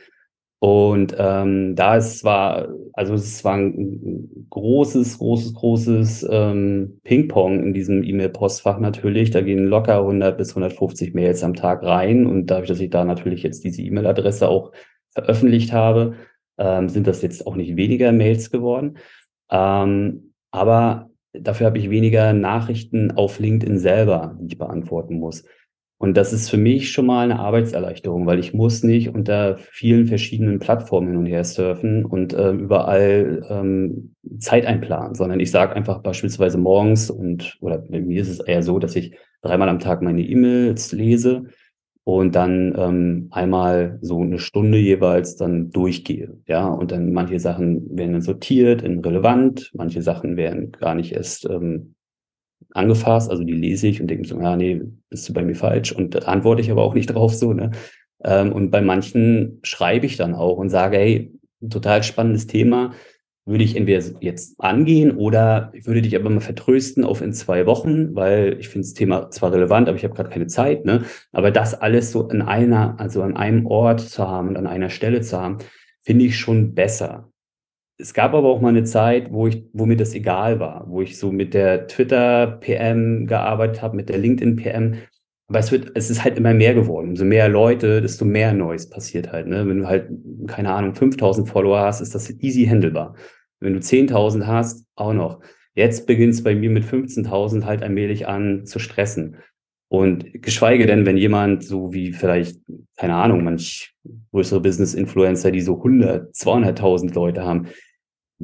Und ähm, da ist zwar, also es war ein großes, großes, großes ähm, Ping-Pong in diesem E-Mail-Postfach natürlich. Da gehen locker 100 bis 150 Mails am Tag rein. Und dadurch, dass ich da natürlich jetzt diese E-Mail-Adresse auch veröffentlicht habe, ähm, sind das jetzt auch nicht weniger Mails geworden. Ähm, aber dafür habe ich weniger Nachrichten auf LinkedIn selber, die ich beantworten muss. Und das ist für mich schon mal eine Arbeitserleichterung, weil ich muss nicht unter vielen verschiedenen Plattformen hin und her surfen und äh, überall ähm, Zeit einplanen, sondern ich sage einfach beispielsweise morgens und oder bei mir ist es eher so, dass ich dreimal am Tag meine E-Mails lese und dann ähm, einmal so eine Stunde jeweils dann durchgehe. Ja, und dann manche Sachen werden dann sortiert in relevant, manche Sachen werden gar nicht erst ähm, angefasst, also die lese ich und denke so, ja, nee, bist du bei mir falsch und antworte ich aber auch nicht drauf so, ne? Ähm, und bei manchen schreibe ich dann auch und sage, hey, total spannendes Thema, würde ich entweder jetzt angehen oder ich würde dich aber mal vertrösten auf in zwei Wochen, weil ich finde das Thema zwar relevant, aber ich habe gerade keine Zeit, ne? Aber das alles so an einer, also an einem Ort zu haben und an einer Stelle zu haben, finde ich schon besser es gab aber auch mal eine Zeit, wo ich, wo mir das egal war, wo ich so mit der Twitter-PM gearbeitet habe, mit der LinkedIn-PM. Aber es wird, es ist halt immer mehr geworden. Umso mehr Leute, desto mehr Neues passiert halt. Ne? Wenn du halt, keine Ahnung, 5000 Follower hast, ist das easy handelbar. Wenn du 10.000 hast, auch noch. Jetzt beginnt es bei mir mit 15.000 halt allmählich an zu stressen. Und geschweige denn, wenn jemand so wie vielleicht, keine Ahnung, manch größere Business-Influencer, die so 100, 200.000 Leute haben,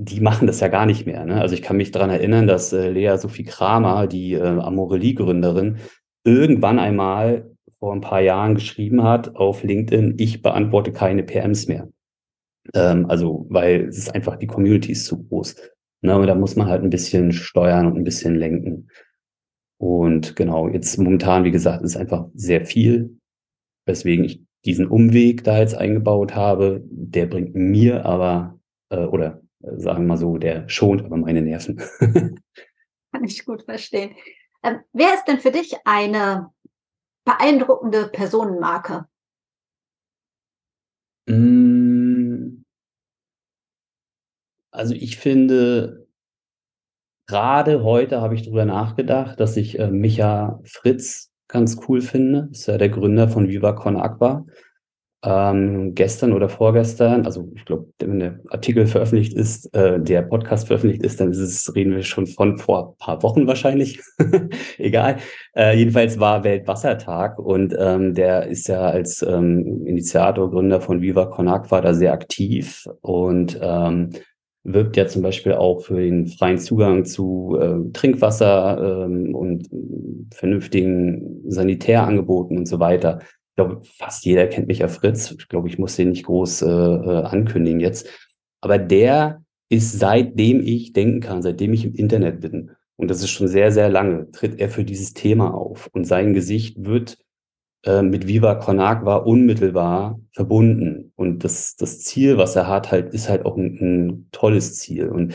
die machen das ja gar nicht mehr. Ne? Also ich kann mich daran erinnern, dass äh, Lea Sophie Kramer, die äh, Amorelie-Gründerin, irgendwann einmal vor ein paar Jahren geschrieben hat auf LinkedIn, ich beantworte keine PMs mehr. Ähm, also, weil es ist einfach, die Community ist zu groß. Ne? Und da muss man halt ein bisschen steuern und ein bisschen lenken. Und genau, jetzt momentan, wie gesagt, ist einfach sehr viel, weswegen ich diesen Umweg da jetzt eingebaut habe. Der bringt mir aber, äh, oder sagen wir mal so, der schont aber meine Nerven. Kann ich gut verstehen. Ähm, wer ist denn für dich eine beeindruckende Personenmarke? Mm. Also ich finde, gerade heute habe ich darüber nachgedacht, dass ich äh, Micha Fritz ganz cool finde. Das ist ja der Gründer von Viva Con Aqua ähm, gestern oder vorgestern, also ich glaube, wenn der Artikel veröffentlicht ist, äh, der Podcast veröffentlicht ist, dann ist es, reden wir schon von vor paar Wochen wahrscheinlich. Egal. Äh, jedenfalls war Weltwassertag und ähm, der ist ja als ähm, Initiator, Gründer von Viva Con Aqua da sehr aktiv und ähm, wirbt ja zum Beispiel auch für den freien Zugang zu äh, Trinkwasser ähm, und vernünftigen Sanitärangeboten und so weiter glaube, fast jeder kennt Micha Fritz. Ich glaube, ich muss den nicht groß äh, äh, ankündigen jetzt. Aber der ist seitdem ich denken kann, seitdem ich im Internet bin, und das ist schon sehr, sehr lange, tritt er für dieses Thema auf. Und sein Gesicht wird äh, mit Viva Con Agua unmittelbar verbunden. Und das, das Ziel, was er hat, halt, ist halt auch ein, ein tolles Ziel. Und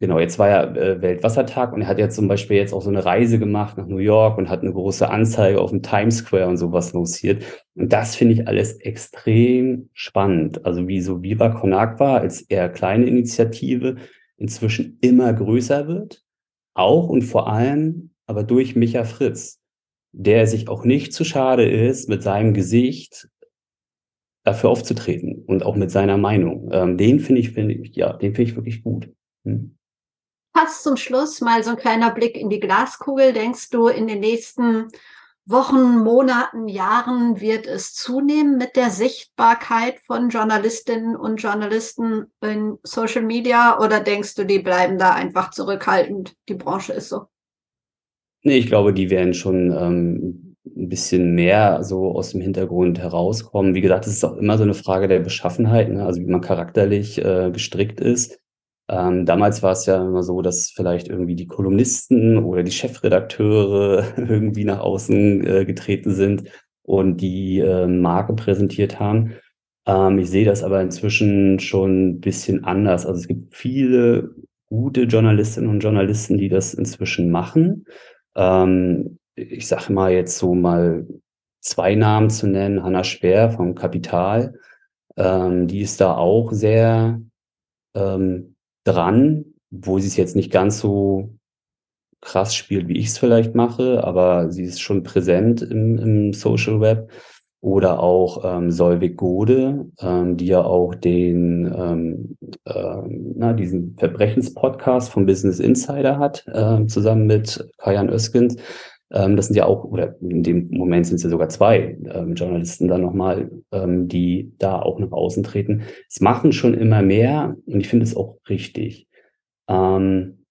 Genau, jetzt war ja äh, Weltwassertag und er hat ja zum Beispiel jetzt auch so eine Reise gemacht nach New York und hat eine große Anzeige auf dem Times Square und sowas lanciert. Und das finde ich alles extrem spannend. Also wie so Viva Con als eher kleine Initiative inzwischen immer größer wird. Auch und vor allem aber durch Micha Fritz, der sich auch nicht zu schade ist, mit seinem Gesicht dafür aufzutreten und auch mit seiner Meinung. Ähm, den finde ich, finde ich, ja, den finde ich wirklich gut. Hm fast zum Schluss mal so ein kleiner Blick in die Glaskugel. Denkst du, in den nächsten Wochen, Monaten, Jahren wird es zunehmen mit der Sichtbarkeit von Journalistinnen und Journalisten in Social Media oder denkst du, die bleiben da einfach zurückhaltend? Die Branche ist so. Nee, ich glaube, die werden schon ähm, ein bisschen mehr so aus dem Hintergrund herauskommen. Wie gesagt, es ist auch immer so eine Frage der Beschaffenheit, ne? also wie man charakterlich äh, gestrickt ist. Ähm, damals war es ja immer so, dass vielleicht irgendwie die Kolumnisten oder die Chefredakteure irgendwie nach außen äh, getreten sind und die äh, Marke präsentiert haben. Ähm, ich sehe das aber inzwischen schon ein bisschen anders. Also es gibt viele gute Journalistinnen und Journalisten, die das inzwischen machen. Ähm, ich sage mal jetzt so mal zwei Namen zu nennen. Hanna Schwer vom Kapital. Ähm, die ist da auch sehr ähm, dran, wo sie es jetzt nicht ganz so krass spielt, wie ich es vielleicht mache, aber sie ist schon präsent im, im Social Web. Oder auch ähm, Solvik Gode, ähm, die ja auch den, ähm, äh, na, diesen Verbrechenspodcast vom Business Insider hat, äh, zusammen mit Kajan Öskind. Ähm, das sind ja auch, oder in dem Moment sind es ja sogar zwei ähm, Journalisten dann nochmal, ähm, die da auch nach außen treten. Es machen schon immer mehr und ich finde es auch richtig. Ähm,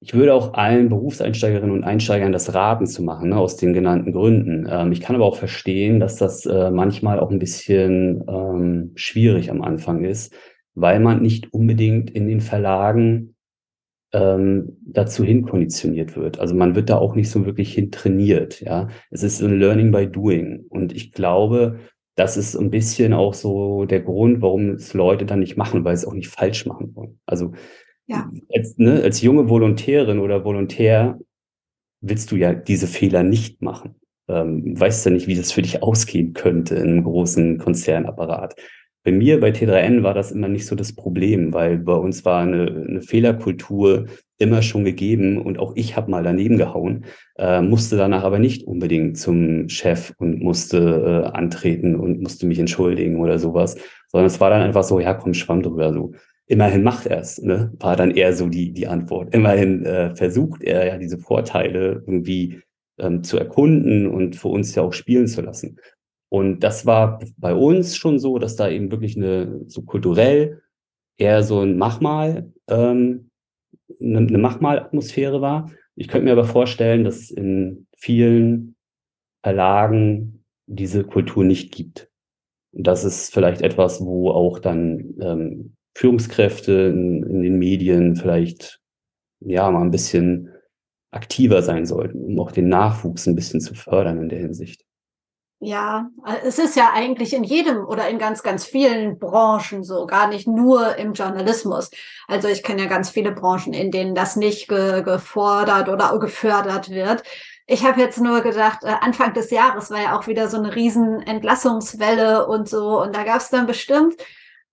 ich würde auch allen Berufseinsteigerinnen und Einsteigern das raten zu machen, ne, aus den genannten Gründen. Ähm, ich kann aber auch verstehen, dass das äh, manchmal auch ein bisschen ähm, schwierig am Anfang ist, weil man nicht unbedingt in den Verlagen ähm, dazu hinkonditioniert wird. Also man wird da auch nicht so wirklich hin trainiert. Ja, es ist ein Learning by Doing. Und ich glaube, das ist ein bisschen auch so der Grund, warum es Leute dann nicht machen, weil sie es auch nicht falsch machen wollen. Also ja. als, ne, als junge Volontärin oder Volontär willst du ja diese Fehler nicht machen. Ähm, weißt ja nicht, wie das für dich ausgehen könnte in einem großen Konzernapparat. Bei mir, bei T3N, war das immer nicht so das Problem, weil bei uns war eine, eine Fehlerkultur immer schon gegeben und auch ich habe mal daneben gehauen, äh, musste danach aber nicht unbedingt zum Chef und musste äh, antreten und musste mich entschuldigen oder sowas, sondern es war dann einfach so, ja komm, schwamm drüber so. Immerhin macht er es, ne? war dann eher so die, die Antwort. Immerhin äh, versucht er ja diese Vorteile irgendwie ähm, zu erkunden und für uns ja auch spielen zu lassen. Und das war bei uns schon so, dass da eben wirklich eine so kulturell eher so ein Machmal, ähm, eine, eine Machmal-Atmosphäre war. Ich könnte mir aber vorstellen, dass in vielen Verlagen diese Kultur nicht gibt. Und das ist vielleicht etwas, wo auch dann ähm, Führungskräfte in, in den Medien vielleicht ja mal ein bisschen aktiver sein sollten, um auch den Nachwuchs ein bisschen zu fördern in der Hinsicht. Ja, es ist ja eigentlich in jedem oder in ganz, ganz vielen Branchen so, gar nicht nur im Journalismus. Also ich kenne ja ganz viele Branchen, in denen das nicht ge gefordert oder gefördert wird. Ich habe jetzt nur gedacht, äh, Anfang des Jahres war ja auch wieder so eine riesen Entlassungswelle und so. Und da gab es dann bestimmt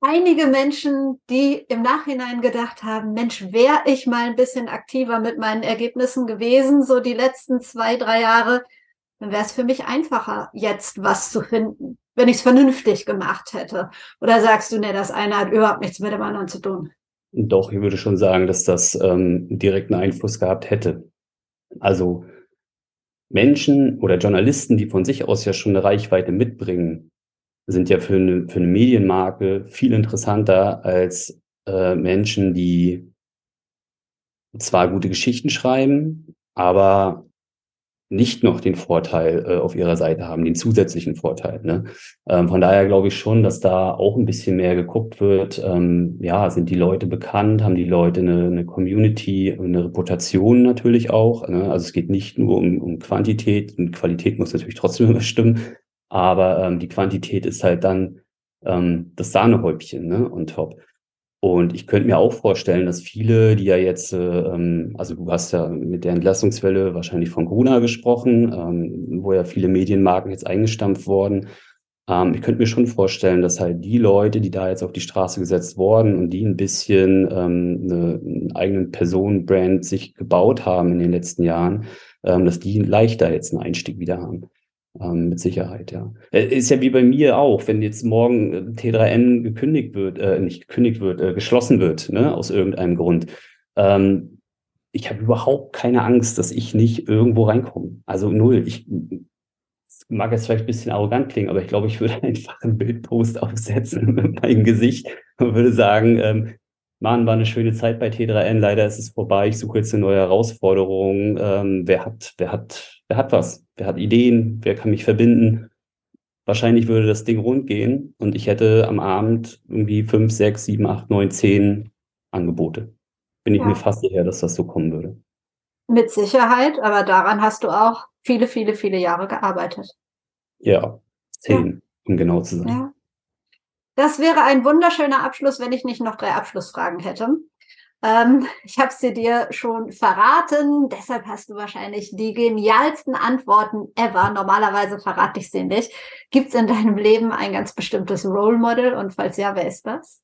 einige Menschen, die im Nachhinein gedacht haben, Mensch, wäre ich mal ein bisschen aktiver mit meinen Ergebnissen gewesen, so die letzten zwei, drei Jahre dann wäre es für mich einfacher, jetzt was zu finden, wenn ich es vernünftig gemacht hätte. Oder sagst du, nee, das eine hat überhaupt nichts mit dem anderen zu tun? Doch, ich würde schon sagen, dass das ähm, direkten Einfluss gehabt hätte. Also Menschen oder Journalisten, die von sich aus ja schon eine Reichweite mitbringen, sind ja für eine, für eine Medienmarke viel interessanter als äh, Menschen, die zwar gute Geschichten schreiben, aber nicht noch den Vorteil äh, auf ihrer Seite haben, den zusätzlichen Vorteil. Ne? Ähm, von daher glaube ich schon, dass da auch ein bisschen mehr geguckt wird. Ähm, ja, sind die Leute bekannt? Haben die Leute eine, eine Community, eine Reputation natürlich auch? Ne? Also es geht nicht nur um, um Quantität und Qualität muss natürlich trotzdem immer stimmen, aber ähm, die Quantität ist halt dann ähm, das Sahnehäubchen ne? und top. Und ich könnte mir auch vorstellen, dass viele, die ja jetzt, äh, ähm, also du hast ja mit der Entlassungswelle wahrscheinlich von Corona gesprochen, ähm, wo ja viele Medienmarken jetzt eingestampft wurden. Ähm, ich könnte mir schon vorstellen, dass halt die Leute, die da jetzt auf die Straße gesetzt wurden und die ein bisschen ähm, eine, einen eigenen Personenbrand sich gebaut haben in den letzten Jahren, ähm, dass die leichter jetzt einen Einstieg wieder haben. Ähm, mit Sicherheit, ja. Äh, ist ja wie bei mir auch, wenn jetzt morgen äh, T3N gekündigt wird, äh, nicht gekündigt wird, äh, geschlossen wird, ne, aus irgendeinem Grund. Ähm, ich habe überhaupt keine Angst, dass ich nicht irgendwo reinkomme. Also null. Ich mag jetzt vielleicht ein bisschen arrogant klingen, aber ich glaube, ich würde einfach einen Bildpost aufsetzen mit meinem Gesicht und würde sagen, ähm, Mann, war eine schöne Zeit bei T3N, leider ist es vorbei, ich suche jetzt eine neue Herausforderung. Ähm, wer hat, wer hat, wer hat was? Wer hat Ideen? Wer kann mich verbinden? Wahrscheinlich würde das Ding rund gehen und ich hätte am Abend irgendwie fünf, sechs, sieben, acht, neun, zehn Angebote. Bin ich ja. mir fast sicher, dass das so kommen würde. Mit Sicherheit, aber daran hast du auch viele, viele, viele Jahre gearbeitet. Ja, zehn, ja. um genau zu sein. Ja. Das wäre ein wunderschöner Abschluss, wenn ich nicht noch drei Abschlussfragen hätte. Ähm, ich habe sie dir schon verraten, deshalb hast du wahrscheinlich die genialsten Antworten ever. Normalerweise verrate ich sie nicht. Gibt es in deinem Leben ein ganz bestimmtes Role Model und falls ja, wer ist das?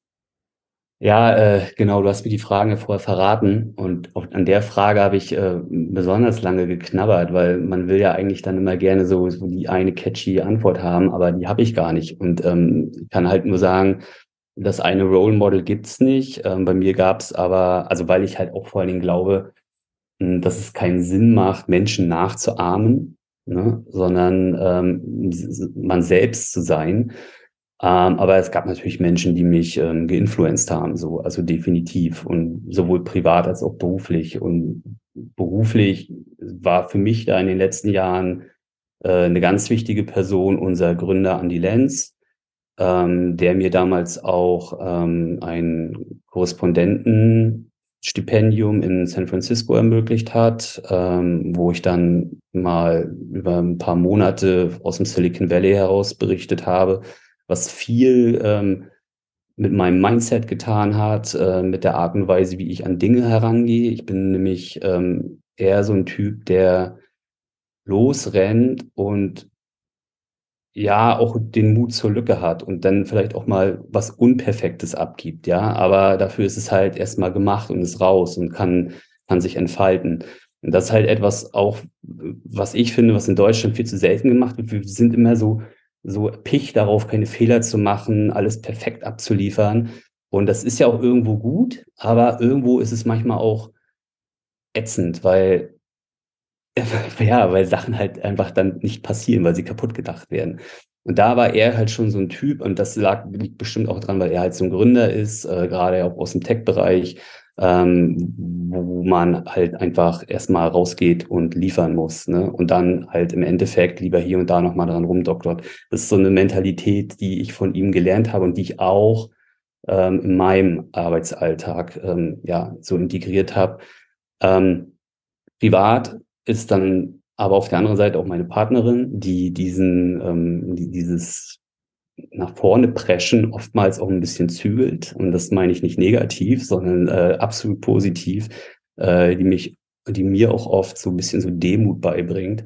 Ja, äh, genau, du hast mir die Fragen vorher verraten und auch an der Frage habe ich äh, besonders lange geknabbert, weil man will ja eigentlich dann immer gerne so, so die eine catchy Antwort haben, aber die habe ich gar nicht und ähm, ich kann halt nur sagen, das eine Role Model gibt's nicht. Ähm, bei mir gab's aber, also weil ich halt auch vor allen Dingen glaube, hm, dass es keinen Sinn macht, Menschen nachzuahmen, ne, sondern ähm, man selbst zu sein. Ähm, aber es gab natürlich Menschen, die mich ähm, geinfluenced haben, so, also definitiv und sowohl privat als auch beruflich. Und beruflich war für mich da in den letzten Jahren äh, eine ganz wichtige Person unser Gründer Andy Lenz, ähm, der mir damals auch ähm, ein Korrespondentenstipendium in San Francisco ermöglicht hat, ähm, wo ich dann mal über ein paar Monate aus dem Silicon Valley heraus berichtet habe was viel ähm, mit meinem Mindset getan hat, äh, mit der Art und Weise, wie ich an Dinge herangehe. Ich bin nämlich ähm, eher so ein Typ, der losrennt und ja auch den Mut zur Lücke hat und dann vielleicht auch mal was Unperfektes abgibt, ja. Aber dafür ist es halt erstmal gemacht und ist raus und kann, kann sich entfalten. Und das ist halt etwas auch, was ich finde, was in Deutschland viel zu selten gemacht wird. Wir sind immer so so Pich darauf, keine Fehler zu machen, alles perfekt abzuliefern. Und das ist ja auch irgendwo gut, aber irgendwo ist es manchmal auch ätzend, weil ja, weil Sachen halt einfach dann nicht passieren, weil sie kaputt gedacht werden. Und da war er halt schon so ein Typ, und das lag, liegt bestimmt auch dran, weil er halt so ein Gründer ist, äh, gerade auch aus dem Tech-Bereich, ähm, wo man halt einfach erstmal rausgeht und liefern muss. Ne? Und dann halt im Endeffekt lieber hier und da nochmal dran rumdoktort. Das ist so eine Mentalität, die ich von ihm gelernt habe und die ich auch ähm, in meinem Arbeitsalltag ähm, ja so integriert habe. Ähm, privat ist dann aber auf der anderen Seite auch meine Partnerin, die diesen, ähm, die, dieses nach vorne preschen oftmals auch ein bisschen zügelt. Und das meine ich nicht negativ, sondern äh, absolut positiv, äh, die mich, die mir auch oft so ein bisschen so Demut beibringt,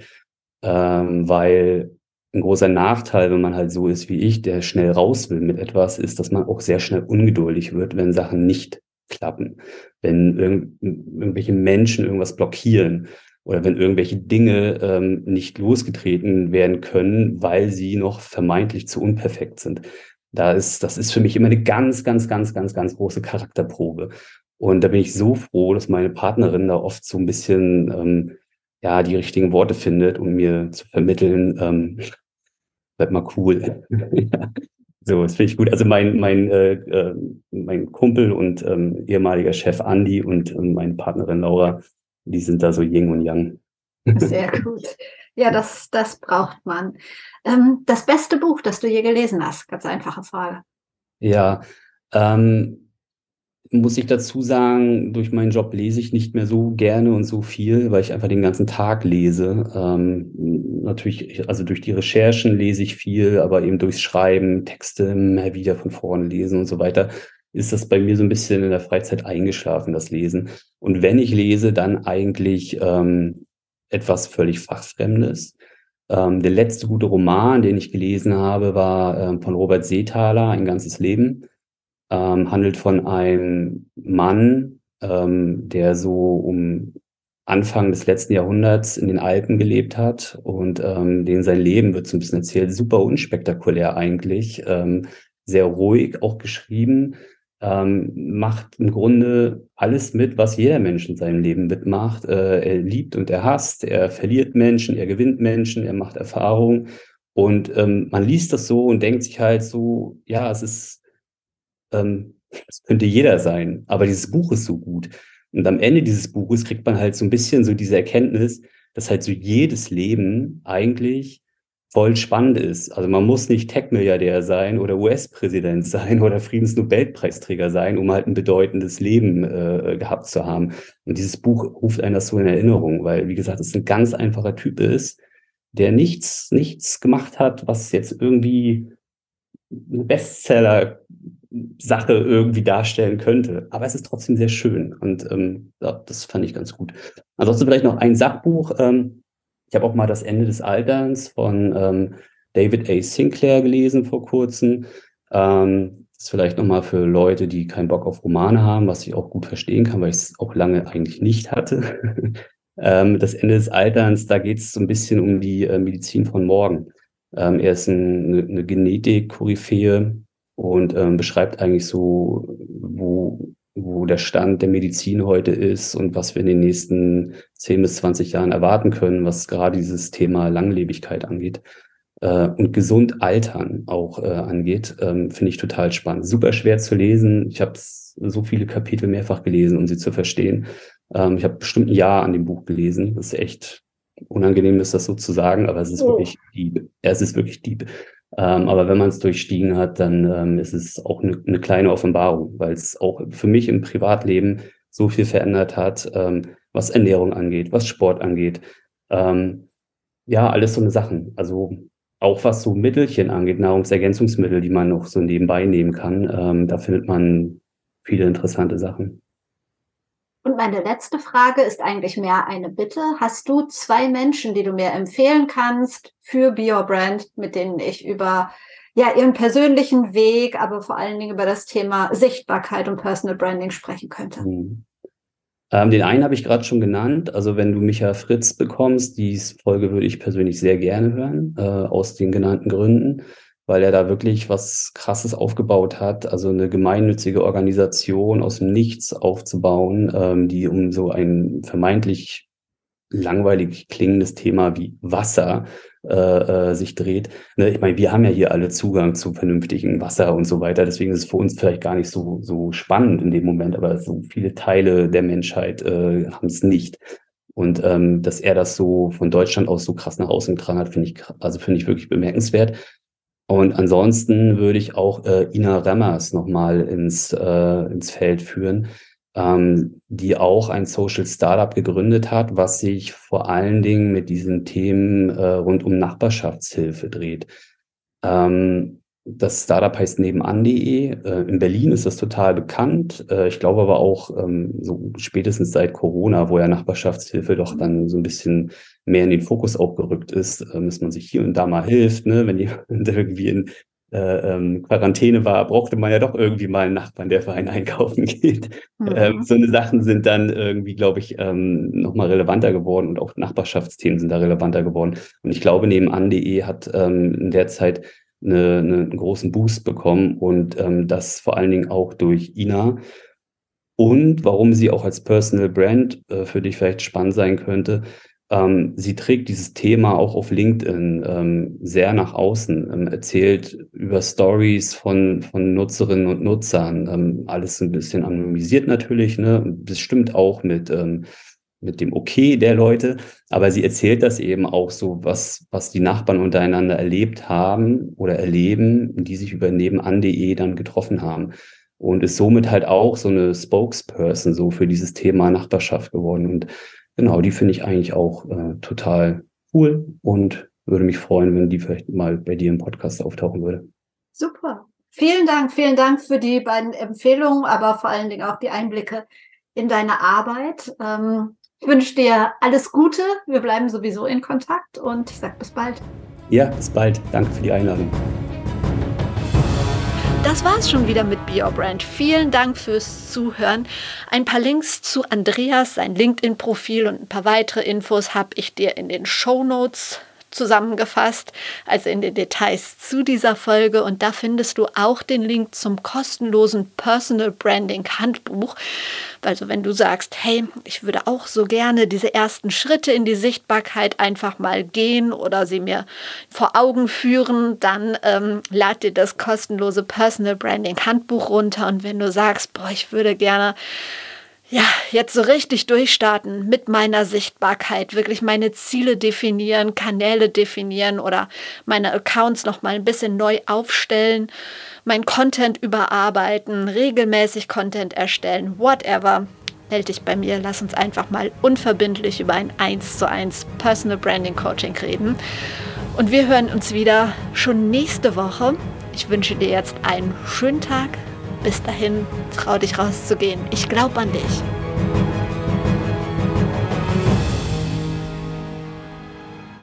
ähm, weil ein großer Nachteil, wenn man halt so ist wie ich, der schnell raus will mit etwas, ist, dass man auch sehr schnell ungeduldig wird, wenn Sachen nicht klappen, wenn irg irgendwelche Menschen irgendwas blockieren oder wenn irgendwelche Dinge ähm, nicht losgetreten werden können, weil sie noch vermeintlich zu unperfekt sind. Da ist, das ist für mich immer eine ganz, ganz, ganz, ganz, ganz große Charakterprobe. Und da bin ich so froh, dass meine Partnerin da oft so ein bisschen ähm, ja die richtigen Worte findet, um mir zu vermitteln, ähm, bleib mal cool. So, das finde ich gut. Also mein, mein, äh, äh, mein Kumpel und ähm, ehemaliger Chef Andy und äh, meine Partnerin Laura, die sind da so Yin und Yang. Sehr gut. Ja, das, das braucht man. Ähm, das beste Buch, das du je gelesen hast, ganz einfache Frage. Ja, ähm, muss ich dazu sagen, durch meinen Job lese ich nicht mehr so gerne und so viel, weil ich einfach den ganzen Tag lese. Ähm, natürlich, also durch die Recherchen lese ich viel, aber eben durchs Schreiben, Texte immer wieder von vorne lesen und so weiter, ist das bei mir so ein bisschen in der Freizeit eingeschlafen, das Lesen. Und wenn ich lese, dann eigentlich ähm, etwas völlig Fachfremdes. Ähm, der letzte gute Roman, den ich gelesen habe, war ähm, von Robert Seethaler, Ein ganzes Leben ähm, handelt von einem Mann, ähm, der so um Anfang des letzten Jahrhunderts in den Alpen gelebt hat und ähm, den sein Leben wird so ein bisschen erzählt, super unspektakulär eigentlich, ähm, sehr ruhig auch geschrieben, ähm, macht im Grunde alles mit, was jeder Mensch in seinem Leben mitmacht. Äh, er liebt und er hasst, er verliert Menschen, er gewinnt Menschen, er macht Erfahrungen und ähm, man liest das so und denkt sich halt so, ja, es ist ähm, das könnte jeder sein, aber dieses Buch ist so gut. Und am Ende dieses Buches kriegt man halt so ein bisschen so diese Erkenntnis, dass halt so jedes Leben eigentlich voll spannend ist. Also man muss nicht Tech-Milliardär sein oder US-Präsident sein oder Friedensnobelpreisträger sein, um halt ein bedeutendes Leben äh, gehabt zu haben. Und dieses Buch ruft einen das so in Erinnerung, weil, wie gesagt, es ein ganz einfacher Typ ist, der nichts, nichts gemacht hat, was jetzt irgendwie ein Bestseller Sache irgendwie darstellen könnte. Aber es ist trotzdem sehr schön und ähm, das fand ich ganz gut. Ansonsten vielleicht noch ein Sachbuch. Ähm, ich habe auch mal das Ende des Alterns von ähm, David A. Sinclair gelesen vor kurzem. Ähm, das ist vielleicht nochmal für Leute, die keinen Bock auf Romane haben, was ich auch gut verstehen kann, weil ich es auch lange eigentlich nicht hatte. ähm, das Ende des Alterns, da geht es so ein bisschen um die äh, Medizin von morgen. Ähm, er ist ein, eine, eine Genetik-Koryphäe, und ähm, beschreibt eigentlich so, wo, wo der Stand der Medizin heute ist und was wir in den nächsten 10 bis 20 Jahren erwarten können, was gerade dieses Thema Langlebigkeit angeht äh, und gesund altern auch äh, angeht, ähm, finde ich total spannend. Super schwer zu lesen. Ich habe so viele Kapitel mehrfach gelesen, um sie zu verstehen. Ähm, ich habe bestimmt ein Jahr an dem Buch gelesen. Das ist echt unangenehm, ist das so zu sagen, aber es ist oh. wirklich Dieb. Es ist wirklich Dieb. Ähm, aber wenn man es durchstiegen hat, dann ähm, ist es auch eine, eine kleine Offenbarung, weil es auch für mich im Privatleben so viel verändert hat, ähm, was Ernährung angeht, was Sport angeht. Ähm, ja, alles so eine Sachen. Also auch was so Mittelchen angeht, Nahrungsergänzungsmittel, die man noch so nebenbei nehmen kann, ähm, da findet man viele interessante Sachen. Und meine letzte Frage ist eigentlich mehr eine Bitte. Hast du zwei Menschen, die du mir empfehlen kannst für Be Your Brand, mit denen ich über ja, ihren persönlichen Weg, aber vor allen Dingen über das Thema Sichtbarkeit und Personal Branding sprechen könnte? Mhm. Ähm, den einen habe ich gerade schon genannt. Also wenn du Micha Fritz bekommst, die Folge würde ich persönlich sehr gerne hören, äh, aus den genannten Gründen weil er da wirklich was Krasses aufgebaut hat, also eine gemeinnützige Organisation aus dem Nichts aufzubauen, ähm, die um so ein vermeintlich langweilig klingendes Thema wie Wasser äh, äh, sich dreht. Ne, ich meine, wir haben ja hier alle Zugang zu vernünftigem Wasser und so weiter, deswegen ist es für uns vielleicht gar nicht so, so spannend in dem Moment, aber so viele Teile der Menschheit äh, haben es nicht. Und ähm, dass er das so von Deutschland aus so krass nach außen getragen hat, finde ich, also finde ich wirklich bemerkenswert. Und ansonsten würde ich auch äh, Ina Remmers nochmal ins, äh, ins Feld führen. ähm, die auch ein Social Startup gegründet hat, was sich vor allen Dingen mit diesen Themen äh, rund um Nachbarschaftshilfe dreht. Ähm, das Startup heißt nebenan.de. Äh, in Berlin ist das total bekannt. Äh, ich glaube aber auch ähm, so spätestens seit Corona, wo ja Nachbarschaftshilfe doch dann so ein bisschen mehr in den Fokus auch gerückt ist, ähm, dass man sich hier und da mal hilft. Ne? Wenn jemand irgendwie in äh, ähm, Quarantäne war, brauchte man ja doch irgendwie mal einen Nachbarn, der für einen einkaufen geht. Mhm. Ähm, so eine Sachen sind dann irgendwie, glaube ich, ähm, nochmal relevanter geworden und auch Nachbarschaftsthemen sind da relevanter geworden. Und ich glaube, nebenan.de hat ähm, in der Zeit eine, eine, einen großen Boost bekommen und ähm, das vor allen Dingen auch durch Ina. Und warum sie auch als Personal Brand äh, für dich vielleicht spannend sein könnte, ähm, sie trägt dieses Thema auch auf LinkedIn ähm, sehr nach außen, ähm, erzählt über Stories von, von Nutzerinnen und Nutzern, ähm, alles ein bisschen anonymisiert natürlich, ne? bestimmt auch mit, ähm, mit dem Okay der Leute, aber sie erzählt das eben auch so, was, was die Nachbarn untereinander erlebt haben oder erleben, die sich über nebenan.de dann getroffen haben. Und ist somit halt auch so eine Spokesperson so für dieses Thema Nachbarschaft geworden. Und genau, die finde ich eigentlich auch äh, total cool und würde mich freuen, wenn die vielleicht mal bei dir im Podcast auftauchen würde. Super. Vielen Dank, vielen Dank für die beiden Empfehlungen, aber vor allen Dingen auch die Einblicke in deine Arbeit. Ähm, ich wünsche dir alles Gute. Wir bleiben sowieso in Kontakt und ich sage bis bald. Ja, bis bald. Danke für die Einladung. Das war's schon wieder mit Be Your Brand. Vielen Dank fürs Zuhören. Ein paar Links zu Andreas, sein LinkedIn-Profil und ein paar weitere Infos habe ich dir in den Show Notes zusammengefasst, also in den Details zu dieser Folge. Und da findest du auch den Link zum kostenlosen Personal Branding Handbuch. Also wenn du sagst, hey, ich würde auch so gerne diese ersten Schritte in die Sichtbarkeit einfach mal gehen oder sie mir vor Augen führen, dann ähm, lad dir das kostenlose Personal Branding Handbuch runter. Und wenn du sagst, boah, ich würde gerne ja, jetzt so richtig durchstarten mit meiner Sichtbarkeit, wirklich meine Ziele definieren, Kanäle definieren oder meine Accounts noch mal ein bisschen neu aufstellen, mein Content überarbeiten, regelmäßig Content erstellen, whatever. Melde dich bei mir, lass uns einfach mal unverbindlich über ein 1 zu 1 Personal Branding Coaching reden. Und wir hören uns wieder schon nächste Woche. Ich wünsche dir jetzt einen schönen Tag, bis dahin, trau dich rauszugehen. Ich glaub an dich.